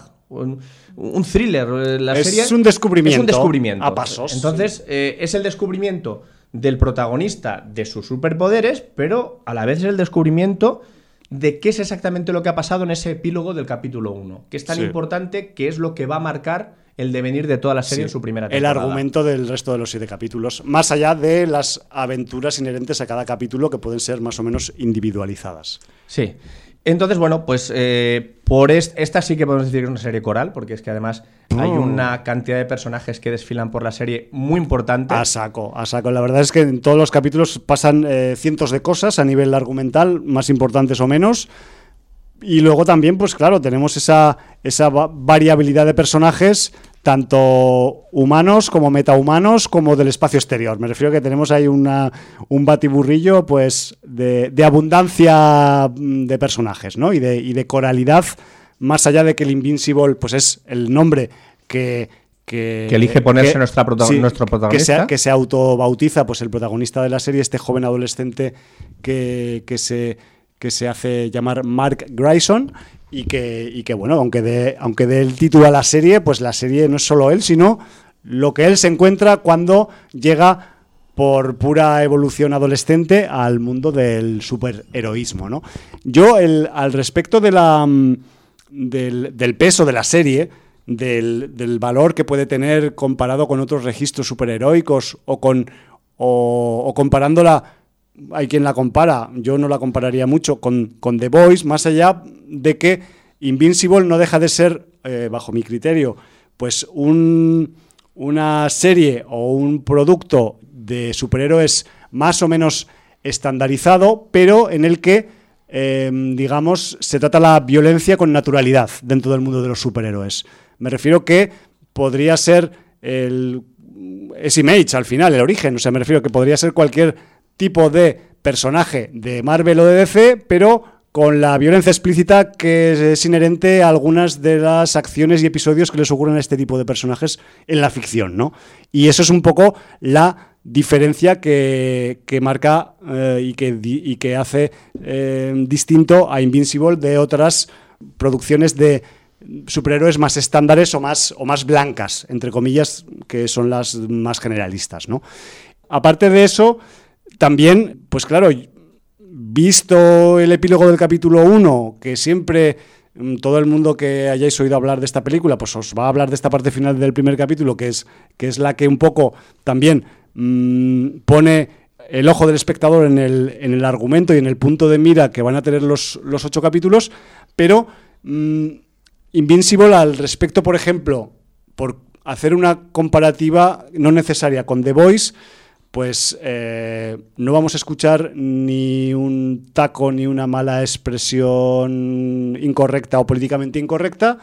Un, thriller. Eh, La Es serie un descubrimiento, Es un descubrimiento. a pasos. Entonces, eh, es el descubrimiento del protagonista de sus superpoderes, pero a la vez es el descubrimiento de qué es exactamente lo que ha pasado en ese epílogo del capítulo 1. Que es tan Sí. importante que es lo que va a marcar el devenir de toda la serie en su primera el temporada. argumento del resto de los siete capítulos, más allá de las aventuras inherentes a cada capítulo que pueden ser más o menos individualizadas. Sí. Entonces, bueno, pues eh, por est- esta sí que podemos decir que es una serie coral, porque es que además hay Oh. una cantidad de personajes que desfilan por la serie muy importante. A saco, a saco. La verdad es que en todos los capítulos pasan eh, cientos de cosas a nivel argumental, más importantes o menos. Y luego también, pues claro, tenemos esa, esa va- variabilidad de personajes, tanto humanos como metahumanos, como del espacio exterior. Me refiero a que tenemos ahí una, un batiburrillo pues, de, de abundancia mm, de personajes ¿no? y, de, y de coralidad, más allá de que el Invincible pues, es el nombre que, que, Que elige ponerse nuestra protagon- nuestro Que protagonista. se, que se autobautiza pues, el protagonista de la serie, este joven adolescente que, que se, que se hace llamar Mark Grayson y que, y que bueno, aunque dé aunque dé el título a la serie, pues la serie no es solo él, sino lo que él se encuentra cuando llega por pura evolución adolescente al mundo del superheroísmo, ¿no? Yo, el, al respecto de la, mm, del, del peso de la serie, del, del valor que puede tener comparado con otros registros superheroicos o con o, o comparándola hay quien la compara, yo no la compararía mucho con, The Voice, más allá de que Invincible no deja de ser, eh, bajo mi criterio, pues un, una serie o un producto de superhéroes más o menos estandarizado, pero en el que, eh, digamos, se trata la violencia con naturalidad dentro del mundo de los superhéroes. Me refiero que podría ser el es Image al final, el origen. O sea, me refiero que podría ser cualquier tipo de personaje de Marvel o de DC, pero con la violencia explícita que es inherente a algunas de las acciones y episodios que les ocurren a este tipo de personajes en la ficción, ¿no? Y eso es un poco la diferencia que, que marca eh, y, que, y que hace eh, distinto a Invincible de otras producciones de superhéroes más estándares o más, o más blancas, entre comillas, que son las más generalistas, ¿no? Aparte de eso, también, pues claro, visto el epílogo del capítulo 1, que siempre mm, todo el mundo que hayáis oído hablar de esta película, pues os va a hablar de esta parte final del primer capítulo, que es, que es la que un poco también mm, pone el ojo del espectador en el, en el argumento y en el punto de mira que van a tener los, los ocho capítulos, pero mm, Invincible al respecto, por ejemplo, por hacer una comparativa no necesaria con The Voice, pues eh, no vamos a escuchar ni un taco ni una mala expresión incorrecta o políticamente incorrecta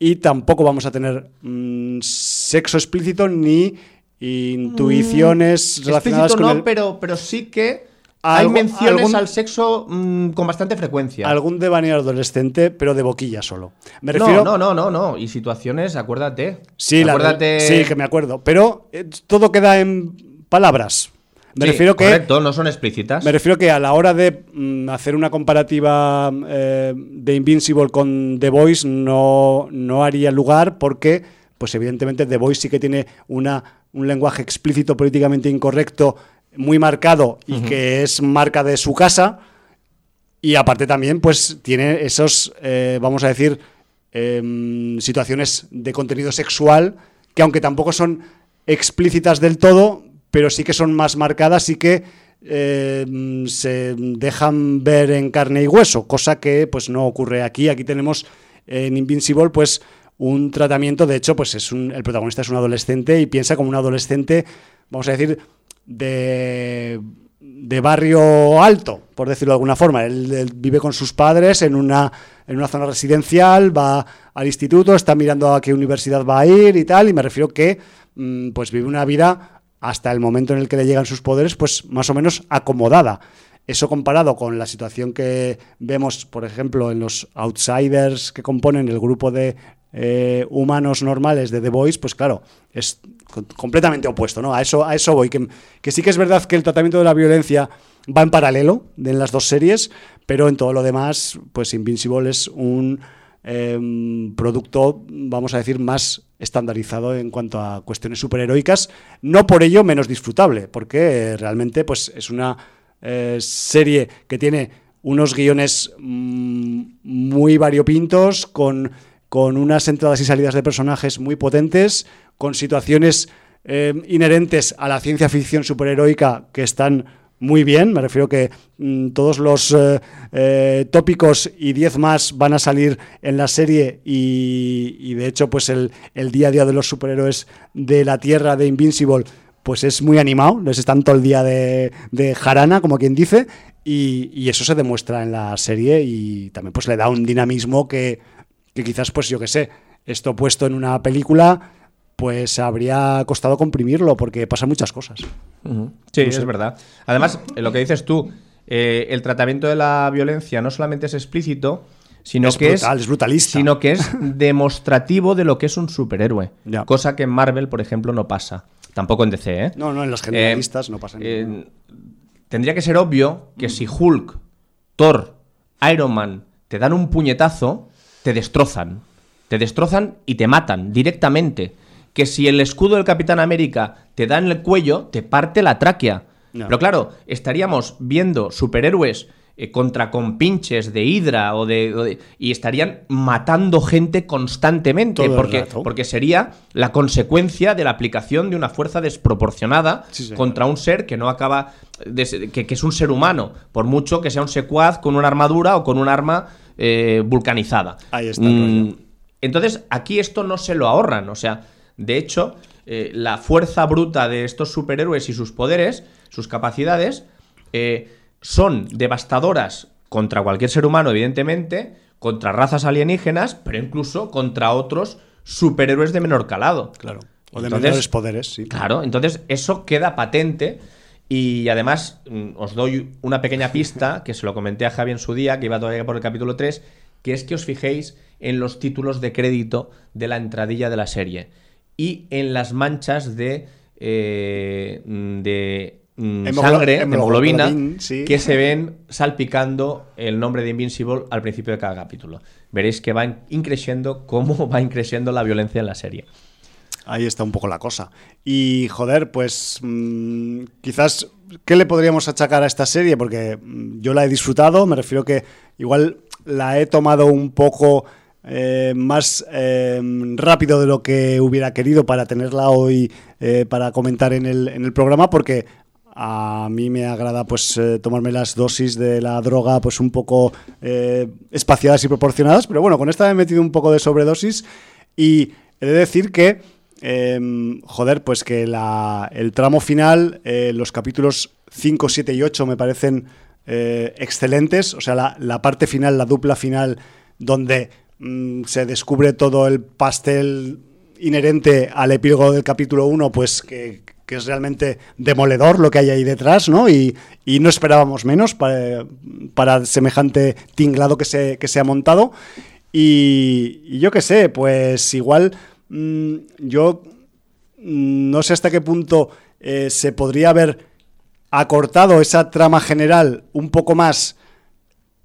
y tampoco vamos a tener mm, sexo explícito ni intuiciones relacionadas Explícito con no, el... pero, pero sí que hay Algo- menciones algún- al sexo mm, con bastante frecuencia. Algún devaneo adolescente, pero de boquilla solo. Me no, refiero. no, no, no, no. Y situaciones, acuérdate. Sí, la- acuérdate. sí, que me acuerdo. Pero eh, todo queda en palabras. Me Sí, refiero que. Correcto, no son explícitas. Me refiero que a la hora de mm, hacer una comparativa eh, de Invincible con The Voice no, no haría lugar porque, pues evidentemente, The Voice sí que tiene una, un lenguaje explícito políticamente incorrecto muy marcado y que es marca de su casa. Y aparte también, pues tiene esos, eh, vamos a decir, em, situaciones de contenido sexual que aunque tampoco son explícitas del todo, pero sí que son más marcadas y que em, se dejan ver en carne y hueso, cosa que pues no ocurre aquí. Aquí tenemos en Invincible pues un tratamiento, de hecho, pues es un, el protagonista es un adolescente y piensa como un adolescente, vamos a decir, de, de barrio alto, por decirlo de alguna forma. Él, él vive con sus padres en una, en una zona residencial, va al instituto, está mirando a qué universidad va a ir y tal, y me refiero que mm, pues vive una vida hasta el momento en el que le llegan sus poderes, pues más o menos acomodada. Eso comparado con la situación que vemos, por ejemplo, en los outsiders que componen el grupo de eh, humanos normales de The Voice, pues claro, es co- completamente opuesto, ¿no? A eso, a eso voy. Que, que sí que es verdad que el tratamiento de la violencia va en paralelo en las dos series, pero en todo lo demás, pues Invincible es un em, producto, vamos a decir, más estandarizado en cuanto a cuestiones superheroicas, no por ello menos disfrutable, porque eh, realmente pues, es una eh, serie que tiene unos guiones mm, muy variopintos, con, con unas entradas y salidas de personajes muy potentes, con situaciones eh, inherentes a la ciencia ficción superheroica que están muy bien. Me refiero que mm, todos los eh, eh, tópicos y 10 más van a salir en la serie y, y de hecho pues el, día a día de los superhéroes de la Tierra de Invincible pues es muy animado, les están todo el día de, de jarana, como quien dice, y, y eso se demuestra en la serie y también pues le da un dinamismo que, que quizás pues yo que sé, esto puesto en una película pues habría costado comprimirlo porque pasan muchas cosas. Sí, es verdad. Además, eh, lo que dices tú, eh, el tratamiento de la violencia no solamente es explícito, sino Es que brutal, es, es brutalista. sino que es demostrativo de lo que es un superhéroe. Ya. Cosa que en Marvel, por ejemplo, no pasa. Tampoco en DC, ¿eh? No, no, en las generalistas no pasa eh. Tendría que ser obvio que si Hulk, Thor, Iron Man te dan un puñetazo, te destrozan. Te destrozan y te matan directamente. Que si el escudo del Capitán América te da en el cuello, te parte la tráquea. No. Pero claro, estaríamos viendo superhéroes eh, contra compinches de Hydra o de, o de- y estarían matando gente constantemente Todo porque, porque sería la consecuencia de la aplicación de una fuerza desproporcionada Sí, contra un ser que no acaba de que, que es un ser humano, por mucho que sea un secuaz con una armadura o con un arma eh, vulcanizada. Ahí está Mm, entonces, aquí esto no se lo ahorran. O sea, de hecho, eh, la fuerza bruta de estos superhéroes y sus poderes, sus capacidades, eh, son devastadoras contra cualquier ser humano, evidentemente, contra razas alienígenas, pero incluso contra otros superhéroes de menor calado. Claro. O de Entonces, menores poderes, sí. Claro, entonces eso queda patente y además mm, os doy una pequeña pista que se lo comenté a Javi en su día, que iba todavía por el capítulo 3, que es que os fijéis en los títulos de crédito de la entradilla de la serie y en las manchas de, eh, de mm, Hemoglo- sangre, hemoglobina, hemoglobin, sí. que se ven salpicando el nombre de Invincible al principio de cada capítulo. Veréis que va in- increciendo cómo va increciendo la violencia en la serie. Ahí está un poco la cosa. Y joder, pues mm, quizás, ¿qué le podríamos achacar a esta serie? Porque mm, yo la he disfrutado, me refiero que igual la he tomado un poco eh, más eh, rápido de lo que hubiera querido para tenerla hoy eh, para comentar en el, en el programa, porque a mí me agrada pues eh, tomarme las dosis de la droga pues un poco espaciadas y proporcionadas, pero bueno, con esta me he metido un poco de sobredosis y he de decir que eh, joder, pues que la- el tramo final, los capítulos 5, 7 y 8 me parecen excelentes. O sea, la, la parte final, la dupla final, donde mm, se descubre todo el pastel inherente al epílogo del capítulo 1, pues que que es realmente demoledor lo que hay ahí detrás, ¿no? Y, y no esperábamos menos para, para semejante tinglado que se, que se ha montado. Y, y yo qué sé, pues igual mm, yo mm, no sé hasta qué punto eh, se podría haber acortado esa trama general un poco más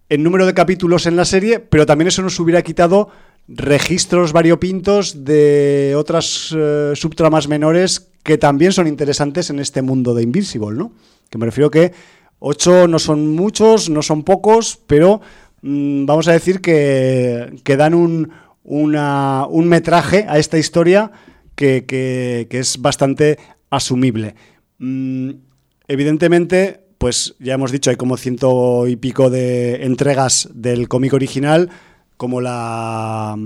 en número de capítulos en la serie, pero también eso nos hubiera quitado registros variopintos de otras eh, subtramas menores que también son interesantes en este mundo de Invincible, ¿no? Que me refiero que ocho no son muchos, no son pocos, pero mm, vamos a decir que, que dan un, una- un metraje a esta historia que, que- es bastante asumible. Mm, evidentemente, pues ya hemos dicho, hay como ciento y pico de entregas del cómic original, como la,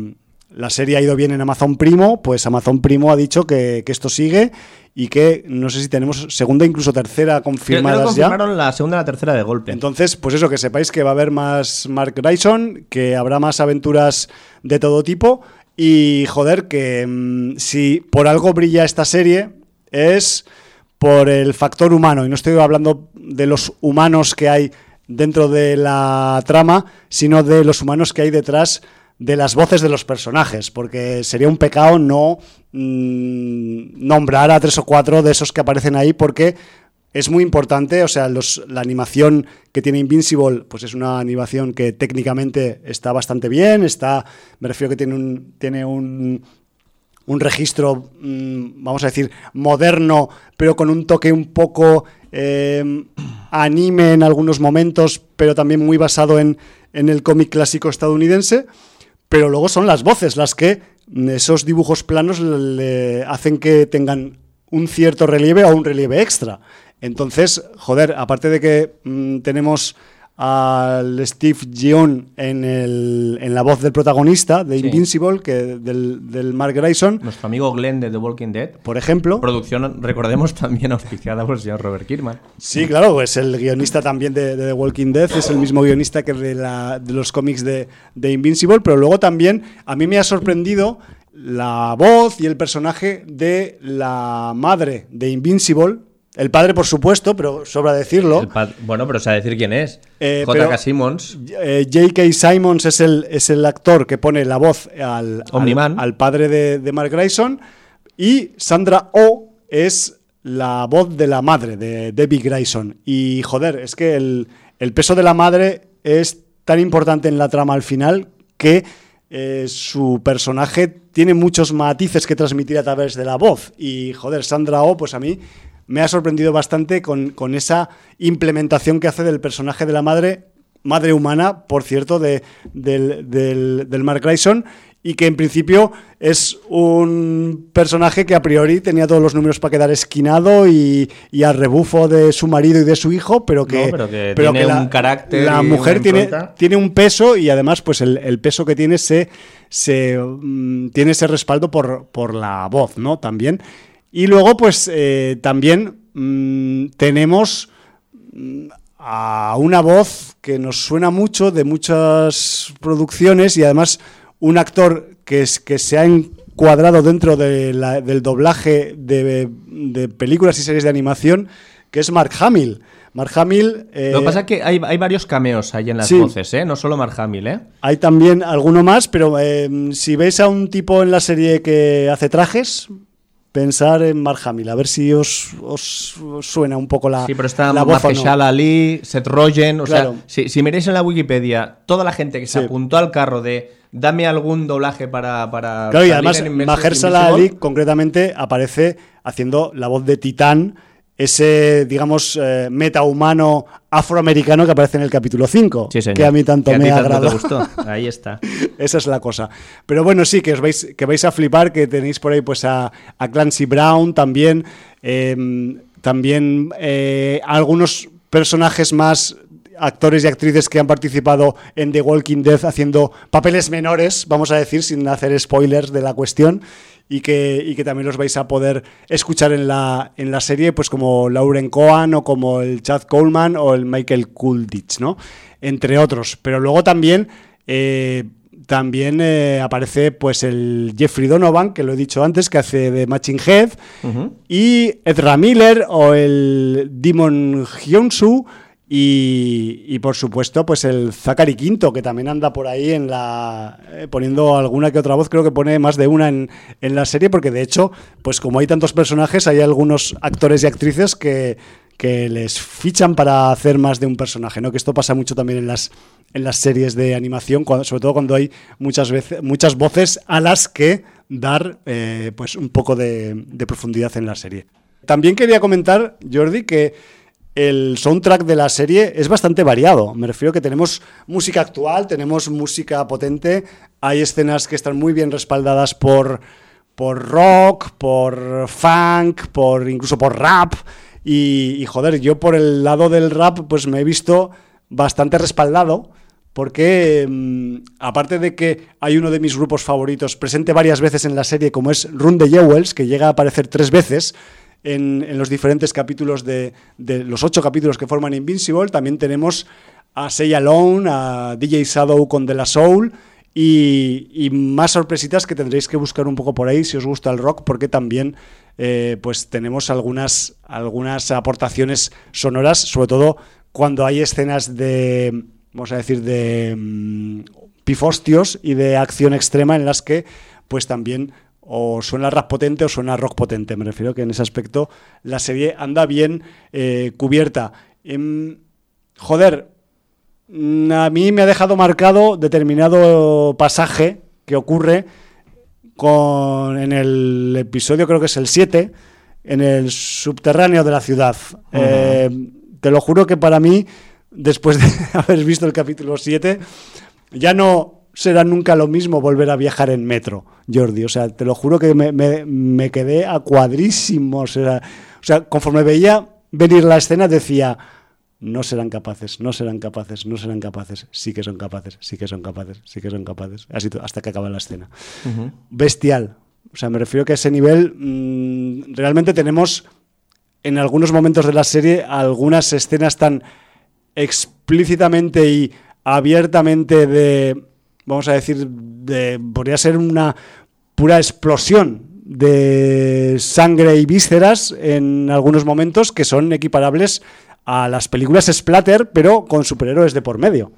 la serie ha ido bien en Amazon Primo, pues Amazon Primo ha dicho que, que esto sigue y que no sé si tenemos segunda, incluso tercera Creo, creo que confirmadas ya. confirmaron la segunda y la tercera de golpe. Entonces, pues eso, que sepáis que va a haber más Mark Grayson, que habrá más aventuras de todo tipo. Y joder, que mm, si por algo brilla esta serie es por el factor humano. Y no estoy hablando de los humanos que hay dentro de la trama, sino de los humanos que hay detrás de las voces de los personajes, porque sería un pecado no mm, nombrar a tres o cuatro de esos que aparecen ahí, porque es muy importante, o sea, la animación que tiene Invincible, pues es una animación que técnicamente está bastante bien, está, me refiero que tiene un, tiene un, un registro, mm, vamos a decir, moderno, pero con un toque un poco eh, anime en algunos momentos, pero también muy basado en, en el cómic clásico estadounidense. Pero luego son las voces las que mm, esos dibujos planos le, hacen que tengan un cierto relieve o un relieve extra. Entonces, joder, aparte de que mm, tenemos al Steve Yeun en, el- en la voz del protagonista de Sí. Invincible, que del, del Mark Grayson, Nuestro amigo Glenn de The Walking Dead. por ejemplo. Producción, recordemos, también auspiciada por el señor Robert Kirkman. Sí, claro, pues el guionista también de, de The Walking Dead es el mismo guionista que de, la- de los cómics de, de Invincible, pero luego también a mí me ha sorprendido la voz y el personaje de la madre de Invincible, el padre por supuesto, pero sobra decirlo. Bueno, pero o sea, decir quién es. Eh, J.K. pero- Simmons. Eh, J.K. Simons es el, es el actor que pone la voz al, al, al padre de, de Mark Grayson y Sandra Oh es la voz de la madre de Debbie Grayson. Y joder, es que el, el peso de la madre es tan importante en la trama al final que eh, su personaje tiene muchos matices que transmitir a través de la voz. Y joder, Sandra Oh, pues a mí me ha sorprendido bastante con, con esa implementación que hace del personaje de la madre, madre humana, por cierto, de, del, del, del Mark Grayson, y que en principio es un personaje que a priori tenía todos los números para quedar esquinado y, y al rebufo de su marido y de su hijo, pero que, No, pero que tiene un carácter la mujer tiene, tiene un peso y además pues el, el peso que tiene se, se mm, tiene ese respaldo por, por la voz, ¿no? También. Y luego pues eh, también mm, tenemos mm, a una voz que nos suena mucho de muchas producciones y además un actor que, es, que se ha encuadrado dentro de la- del doblaje de, de películas y series de animación, que es Mark Hamill. Mark Hamill... eh, Lo que pasa es que hay, hay varios cameos ahí en las sí. voces, ¿eh? No solo Mark Hamill, ¿eh? Hay también alguno más, pero eh, si veis a un tipo en la serie que hace trajes, pensar en Mark Hamill, a ver si os, os- os suena un poco la, Sí, pero está la voz no. Ali, Seth Rogen, o Claro. sea, si, si miráis en la Wikipedia, toda la gente que se Sí. apuntó al carro de dame algún doblaje para... para Claro, y además Mahershala Ali concretamente aparece haciendo la voz de Titán, ese, digamos, eh, metahumano afroamericano que aparece en el capítulo 5, Sí, que a mí tanto Que me gustó. Ahí está. Esa es la cosa. Pero bueno, sí, que os vais, que vais a flipar, que tenéis por ahí pues a, a Clancy Brown también, eh, también eh, algunos personajes más actores y actrices que han participado en The Walking Dead haciendo papeles menores, vamos a decir, sin hacer spoilers de la cuestión, y que, y que también los vais a poder escuchar en la, en la serie, pues como Lauren Cohan o como el Chad Coleman o el Michael Coolidge, ¿no? Entre otros. Pero luego también eh, también eh, aparece pues el Jeffrey Donovan, que lo he dicho antes, que hace de Matching Head, y Ezra Miller o el Demon Hyunsu y, y, por supuesto pues el Zachary Quinto, que también anda por ahí en la eh, poniendo alguna que otra voz, creo que pone más de una en, en la serie, porque de hecho, pues como hay tantos personajes, hay algunos actores y actrices que que les fichan para hacer más de un personaje, ¿no? Que esto pasa mucho también en las, en las series de animación, cuando, sobre todo cuando hay muchas veces muchas voces a las que dar eh, pues un poco de, de profundidad en la serie. También quería comentar, Jordi, que el soundtrack de la serie es bastante variado. Me refiero que tenemos música actual, tenemos música potente, hay escenas que están muy bien respaldadas por, por rock, por funk, por incluso por rap. Y, y, joder, yo por el lado del rap, pues me he visto bastante respaldado. Porque, mmm, aparte de que hay uno de mis grupos favoritos presente varias veces en la serie, como es Run de Jewels, que llega a aparecer tres veces en, en los diferentes capítulos de, los ocho capítulos que forman Invincible, también tenemos a Say Alone, a DJ Shadow con De La Soul. Y, y, más sorpresitas que tendréis que buscar un poco por ahí si os gusta el rock, porque también eh, pues tenemos algunas, algunas aportaciones sonoras, sobre todo cuando hay escenas de, vamos a decir, de mmm, pifostios y de acción extrema en las que pues también o suena rap potente o suena rock potente. Me refiero que en ese aspecto la serie anda bien eh, cubierta. Eh, joder, a mí me ha dejado marcado determinado pasaje que ocurre con, en el episodio, creo que es el 7, en el subterráneo de la ciudad. Uh -huh. eh, te lo juro que para mí, después de haber visto el capítulo 7, ya no será nunca lo mismo volver a viajar en metro, Jordi. O sea, te lo juro que me, me, me quedé a cuadrísimo. O sea, o sea, conforme veía venir la escena, decía no serán capaces, no serán capaces, no serán capaces, sí que son capaces, sí que son capaces, sí que son capaces, así hasta que acaba la escena. Uh -huh. Bestial. O sea, me refiero que a ese nivel mmm, realmente tenemos en algunos momentos de la serie algunas escenas tan explícitamente y abiertamente de, vamos a decir, de, podría ser una pura explosión de sangre y vísceras en algunos momentos que son equiparables a las películas splatter, pero con superhéroes de por medio.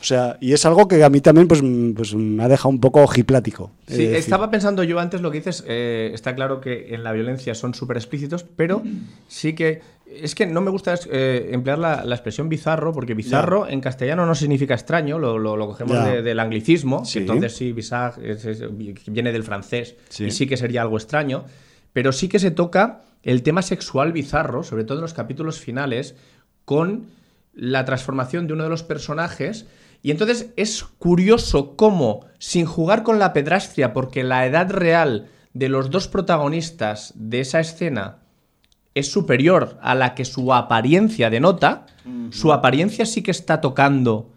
O sea, y es algo que a mí también pues, pues me ha dejado un poco ojiplático. Sí, estaba pensando yo antes lo que dices, eh, está claro que en la violencia son súper explícitos, pero sí que... Es que no me gusta eh, emplear la, la, expresión bizarro, porque bizarro en castellano no significa extraño, lo, lo, lo cogemos de, del anglicismo, sí. entonces sí, bizarre es, es, viene del francés, sí. y sí que sería algo extraño, pero sí que se toca el tema sexual bizarro, sobre todo en los capítulos finales, con la transformación de uno de los personajes. Y entonces es curioso cómo, sin jugar con la pedrastria, porque la edad real de los dos protagonistas de esa escena es superior a la que su apariencia denota, uh -huh. su apariencia sí que está tocando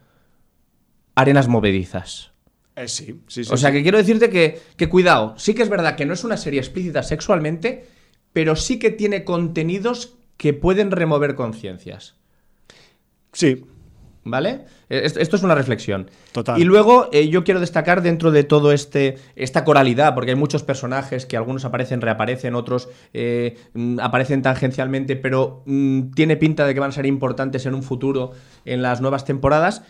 arenas movedizas. Eh, sí, sí, sí, O sea, sí. que quiero decirte que, que cuidado, sí que es verdad que no es una serie explícita sexualmente, pero sí que tiene contenidos que pueden remover conciencias. Sí. ¿Vale? Esto es una reflexión. Total. Y luego eh, yo quiero destacar dentro de todo este esta coralidad, porque hay muchos personajes que algunos aparecen, reaparecen, otros eh, aparecen tangencialmente, pero mmm, tiene pinta de que van a ser importantes en un futuro en las nuevas temporadas.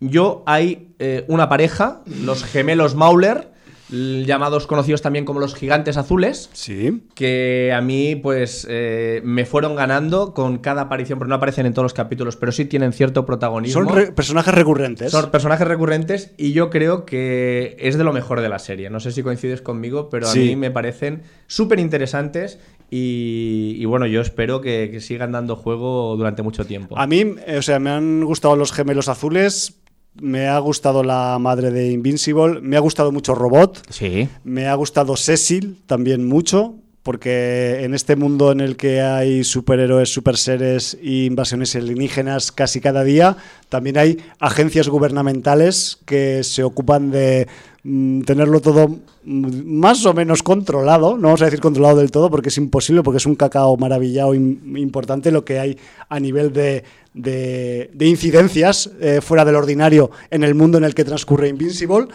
Yo hay eh, una pareja, los gemelos Mauler, llamados conocidos también como los gigantes azules, sí. que a mí pues eh, me fueron ganando con cada aparición, porque no aparecen en todos los capítulos, pero sí tienen cierto protagonismo. Son re personajes recurrentes. Son personajes recurrentes y yo creo que es de lo mejor de la serie. No sé si coincides conmigo, pero sí. a mí me parecen súper interesantes y, y, bueno, yo espero que, que, sigan dando juego durante mucho tiempo. A mí, eh, o sea, me han gustado los gemelos azules, me ha gustado la madre de Invincible, me ha gustado mucho Robot, sí. me ha gustado Cecil también mucho, porque en este mundo en el que hay superhéroes, superseres e invasiones alienígenas casi cada día, también hay agencias gubernamentales que se ocupan de mm, tenerlo todo mm, más o menos controlado, no vamos a decir controlado del todo porque es imposible, porque es un cacao maravillado im- importante lo que hay a nivel de, de- de incidencias eh, fuera del ordinario en el mundo en el que transcurre Invincible.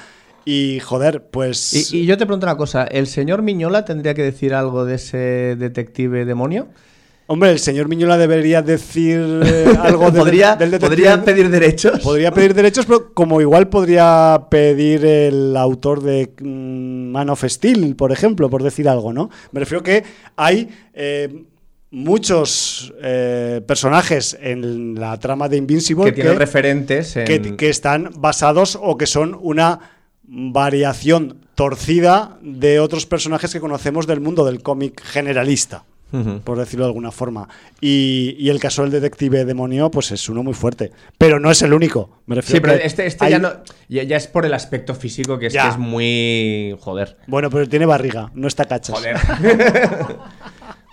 Y joder, pues... Y, y yo te pregunto una cosa, ¿el señor Miñola tendría que decir algo de ese detective demonio? Hombre, el señor Miñola debería decir eh, algo de- ¿Podría, del detective. ¿Podría pedir derechos? Podría pedir derechos, pero como igual podría pedir el autor de mm, Man of Steel, por ejemplo, por decir algo, ¿no? Me refiero que hay eh, muchos eh, personajes en la trama de Invincible que tienen referentes en... que, que están basados o que son una variación torcida de otros personajes que conocemos del mundo del cómic generalista, por decirlo de alguna forma. Y, y el caso del detective demonio, pues es uno muy fuerte. Pero no es el único. Me refiero Sí, pero que este, este hay- ya, no, ya, ya es por el aspecto físico que es, que es muy... Joder. Bueno, pero tiene barriga, no está cachas. Joder.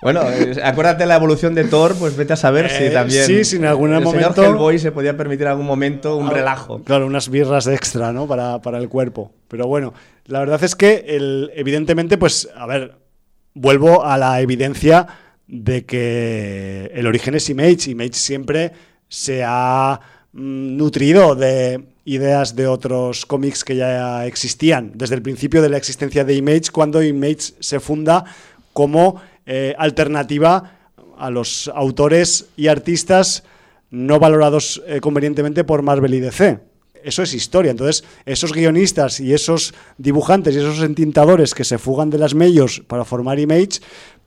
bueno, eh, acuérdate la evolución de Thor, pues vete a saber Eh, si también... sí, si en algún el momento- señor Hellboy se podía permitir en algún momento un relajo. Claro, unas birras extra, ¿no? Para, para el cuerpo. Pero bueno, la verdad es que, el, evidentemente, pues, a ver, vuelvo a la evidencia de que el origen es Image. Image siempre se ha mm, nutrido de ideas de otros cómics que ya existían desde el principio de la existencia de Image, cuando Image se funda como eh, alternativa a los autores y artistas no valorados eh, convenientemente por Marvel y DC. Eso es historia. Entonces, esos guionistas y esos dibujantes y esos entintadores que se fugan de las medios para formar Image,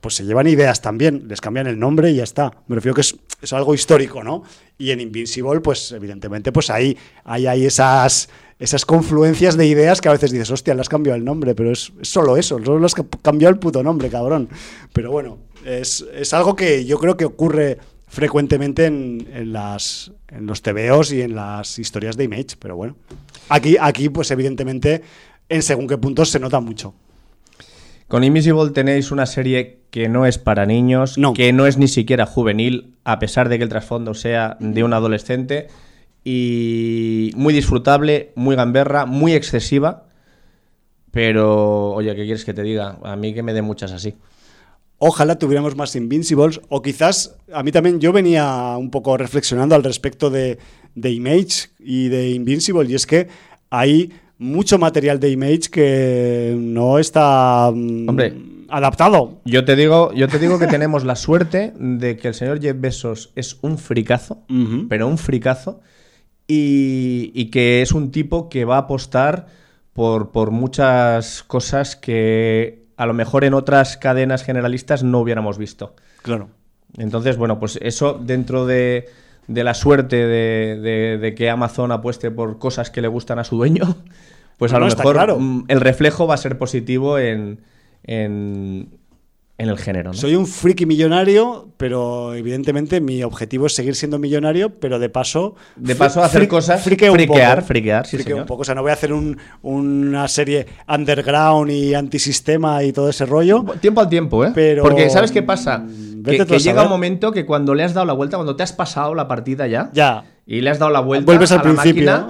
pues se llevan ideas también, les cambian el nombre y ya está. Me refiero que es, es algo histórico, ¿no? Y en Invincible, pues evidentemente, pues ahí hay, hay esas, esas confluencias de ideas que a veces dices, hostia, le has cambiado el nombre, pero es, solo eso, solo le has ca- cambiado el puto nombre, cabrón. Pero bueno, es, es algo que yo creo que ocurre frecuentemente en, en las, en los TVOs y en las historias de Image, pero bueno. Aquí, aquí, pues evidentemente, en según qué puntos se nota mucho. Con Invisible tenéis una serie que no es para niños, No. que no es ni siquiera juvenil, a pesar de que el trasfondo sea de un adolescente, y muy disfrutable, muy gamberra, muy excesiva, pero, oye, ¿qué quieres que te diga? A mí que me dé muchas así. Ojalá tuviéramos más Invincibles, o quizás a mí también yo venía un poco reflexionando al respecto de, de Image y de Invincible, y es que hay mucho material de Image que no está mm, Hombre. adaptado. Yo te digo, yo te digo que tenemos la suerte de que el señor Jeff Bezos es un fricazo, pero un fricazo, y, y que es un tipo que va a apostar por, por muchas cosas que a lo mejor en otras cadenas generalistas no hubiéramos visto. Claro. Entonces, bueno, pues eso dentro de, de la suerte de, de- de que Amazon apueste por cosas que le gustan a su dueño, pues a No, lo está mejor claro. mm, el reflejo va a ser positivo en, en, en el género. ¿no? Soy un friki millonario, pero evidentemente mi objetivo es seguir siendo millonario, pero de paso... De paso a hacer fri- cosas, friqueo un friquear, poco. friquear, sí, Friqueo un poco. O sea, no voy a hacer un- una serie underground y antisistema y todo ese rollo. Tiempo al tiempo, ¿eh? Pero, Porque ¿sabes qué pasa? Que, llega un momento que cuando le has dado la vuelta, cuando te has pasado la partida ya, Ya. y le has dado la vuelta Vuelves al a la principio.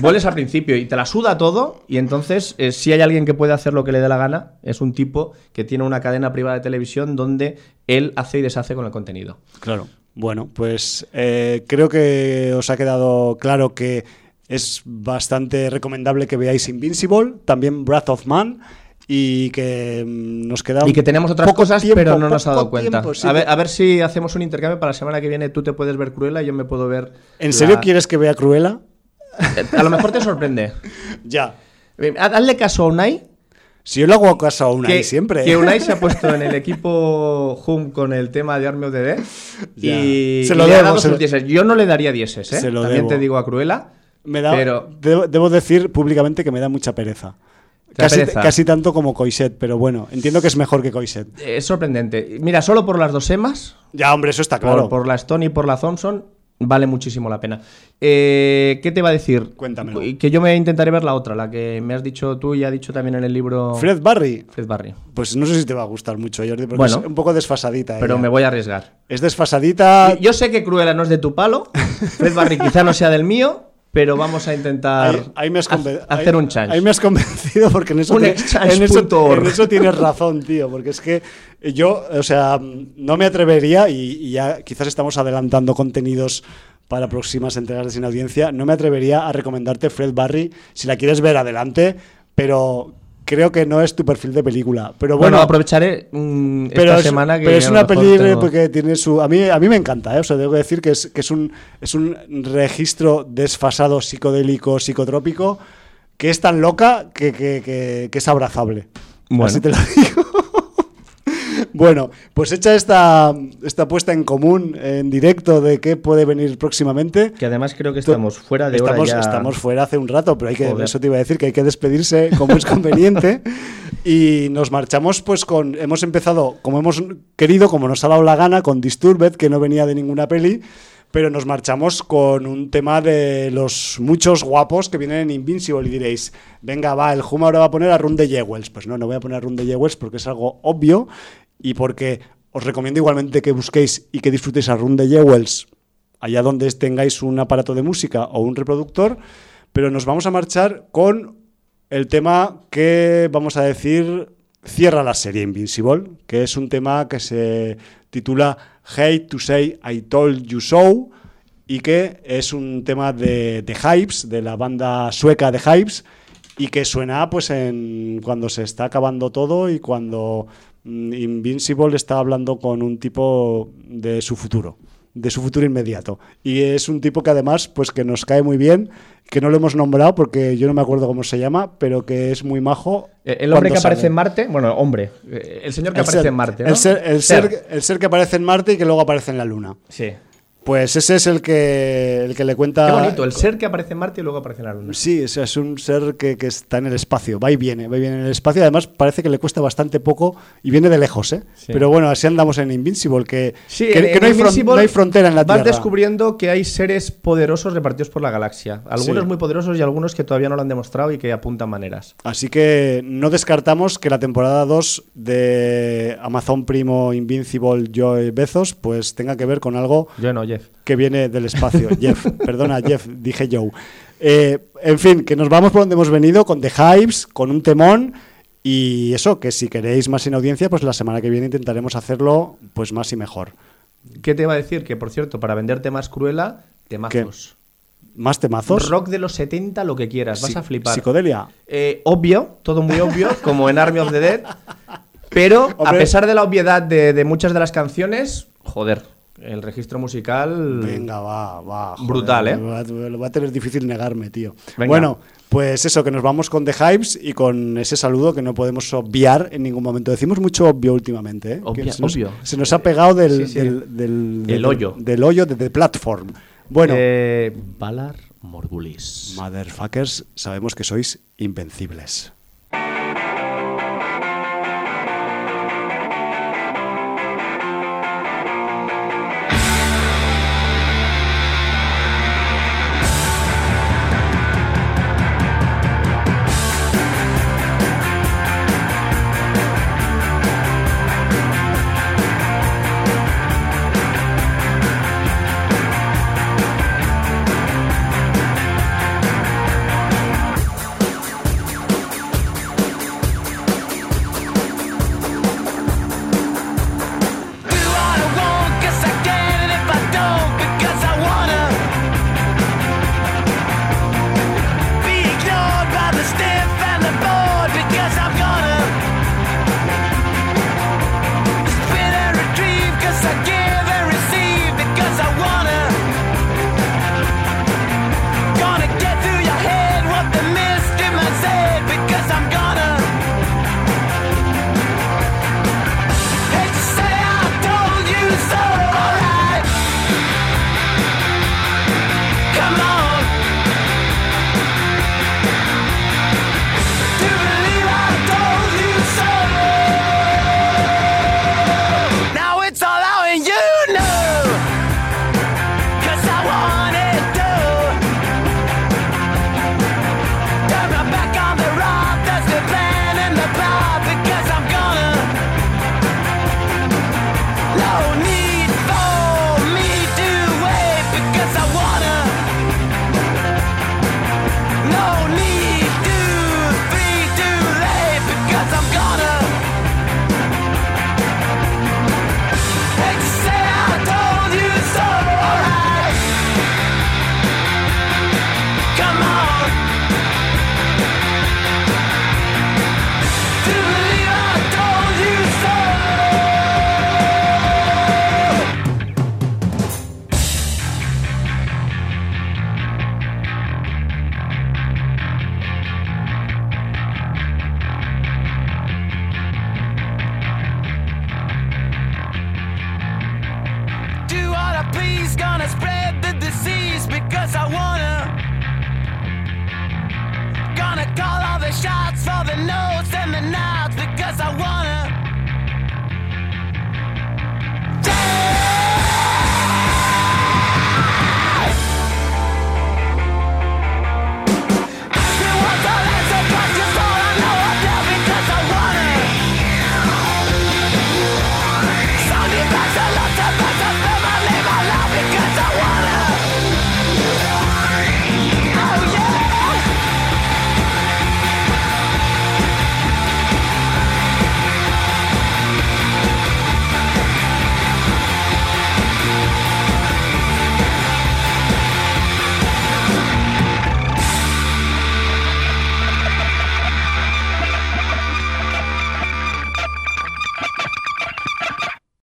vuelves al principio y te la suda todo y entonces eh, si hay alguien que puede hacer lo que le dé la gana, es un tipo que tiene una cadena privada de televisión donde él hace y deshace con el contenido. Claro. Bueno, pues eh, creo que os ha quedado claro que es bastante recomendable que veáis Invincible, también Breath of Man y que mm, nos queda Y que tenemos otras cosas, tiempo, pero no nos ha dado cuenta. tiempo, sí. a, ver, a ver si hacemos un intercambio para la semana que viene. Tú te puedes ver Cruella y yo me puedo ver. ¿En serio quieres que vea Cruella? Eh, A lo mejor te sorprende. Ya. Eh, Hazle caso a Unai. Si yo le hago caso a Unai que, siempre. que Unai se ha puesto en el equipo Hum con el tema de Army of the Dead Ya. y, Se y lo le ha debo, dado se sus lo-. Yo no le daría dieces, ¿eh? Se lo También debo. te digo a Cruella. Me da, pero- debo, debo decir públicamente que me da mucha pereza. ¿Te da Casi, casi tanto como Coiset, pero bueno, entiendo que es mejor que Coiset. Es sorprendente. Mira, solo por las dos emas, Ya, hombre, eso está por, claro. por la Stone y por la Thompson, Vale muchísimo la pena. Eh, ¿Qué te va a decir? Cuéntamelo. Que yo me intentaré ver la otra, la que me has dicho tú y ha dicho también en el libro Fred Barry. Fred Barry. Pues no sé si te va a gustar mucho, Jordi, porque Bueno. es un poco desfasadita. Pero ella. me voy a arriesgar. Es desfasadita. Yo sé que Cruella no es de tu palo. Fred Barry quizá no sea del mío, pero vamos a intentar Ahí, ahí me has conven- ha- hacer ahí- un change. Ahí me has convencido porque en eso, exchange en, eso, en eso tienes razón, tío. Porque es que yo, o sea, no me atrevería, y, y ya quizás estamos adelantando contenidos para próximas entregas de Sin Audiencia, no me atrevería a recomendarte Fred Barry. Si la quieres ver, adelante, pero creo que no es tu perfil de película. Pero bueno, bueno, aprovecharé mm, esta es, semana que pero es una peli tengo- porque tiene su a mí a mí me encanta ¿eh? o sea tengo que decir que es que es un es un registro desfasado psicodélico psicotrópico que es tan loca que, que- que- que es abrazable Bueno. así te lo digo bueno pues hecha esta esta puesta en común en directo de qué puede venir próximamente Que además creo que estamos fuera de estamos, hora ya. estamos fuera hace un rato, pero hay que, Joder. eso te iba a decir que hay que despedirse como es conveniente. y nos marchamos pues con, hemos empezado como hemos querido, como nos ha dado la gana, con Disturbed, que no venía de ninguna peli, pero nos marchamos con un tema de los muchos guapos que vienen en Invincible y diréis, venga, va, el Hum ahora va a poner a Run de Jewels. Pues no, no voy a poner a Run de Jewels porque es algo obvio y porque os recomiendo igualmente que busquéis y que disfrutéis a Run de Jewels allá donde tengáis un aparato de música o un reproductor, pero nos vamos a marchar con el tema que vamos a decir cierra la serie Invincible, que es un tema que se titula Hate to Say I Told You So y que es un tema de, de Hypes, de la banda sueca de Hypes y que suena pues en cuando se está acabando todo y cuando Invincible está hablando con un tipo de su futuro de su futuro inmediato. Y es un tipo que además, pues que nos cae muy bien, que no lo hemos nombrado porque yo no me acuerdo cómo se llama, pero que es muy majo. Eh, El hombre que aparece sale. en Marte, bueno, hombre, eh, el señor que El aparece ser- en Marte, ¿no? El ser, el, ser, el ser que aparece en Marte y que luego aparece en la Luna. Sí. Pues ese es el que, el que le cuenta... Qué bonito, el ser que aparece en Marte y luego aparece en la Luna. Sí, o sea, es un ser que, que está en el espacio, va y viene, va y viene en el espacio. Además, parece que le cuesta bastante poco y viene de lejos, ¿eh? Sí. Pero bueno, así andamos en Invincible, que, Sí, que, en- que en no, hay fron- no hay frontera en la vas Tierra. descubriendo que hay seres poderosos repartidos por la galaxia. Algunos Sí. muy poderosos y algunos que todavía no lo han demostrado y que apuntan maneras. Así que no descartamos que la temporada 2 de Amazon Primo Invincible Joy Bezos pues tenga que ver con algo Yo no, Jeff. que viene del espacio. Jeff, perdona, Jeff, dije Joe. Eh, en fin, que nos vamos por donde hemos venido, con The Hypes, con un temón. Y eso, que si queréis más sin audiencia, pues la semana que viene intentaremos hacerlo pues más y mejor. ¿Qué te iba a decir? Que por cierto, para venderte más cruela, temazos. ¿Más temazos? Rock de los 70, lo que quieras, vas a flipar. Psicodelia. Eh, obvio, todo muy obvio, como en Army of the Dead. Pero a pesar de la obviedad de, de muchas de las canciones, joder, el registro musical. Venga, va, va. joder, Brutal, ¿eh? Va, a tener difícil negarme, tío. Venga. Bueno, pues eso, que nos vamos con The Hypes y con ese saludo que no podemos obviar en ningún momento. Decimos mucho obvio últimamente, ¿eh? Obvia- Que se, nos, obvio. se nos ha pegado del, Sí, sí. del, del- El del- hoyo. Del hoyo de The Platform. Bueno, Eh, Valar Morgulis. motherfuckers, sabemos que sois invencibles.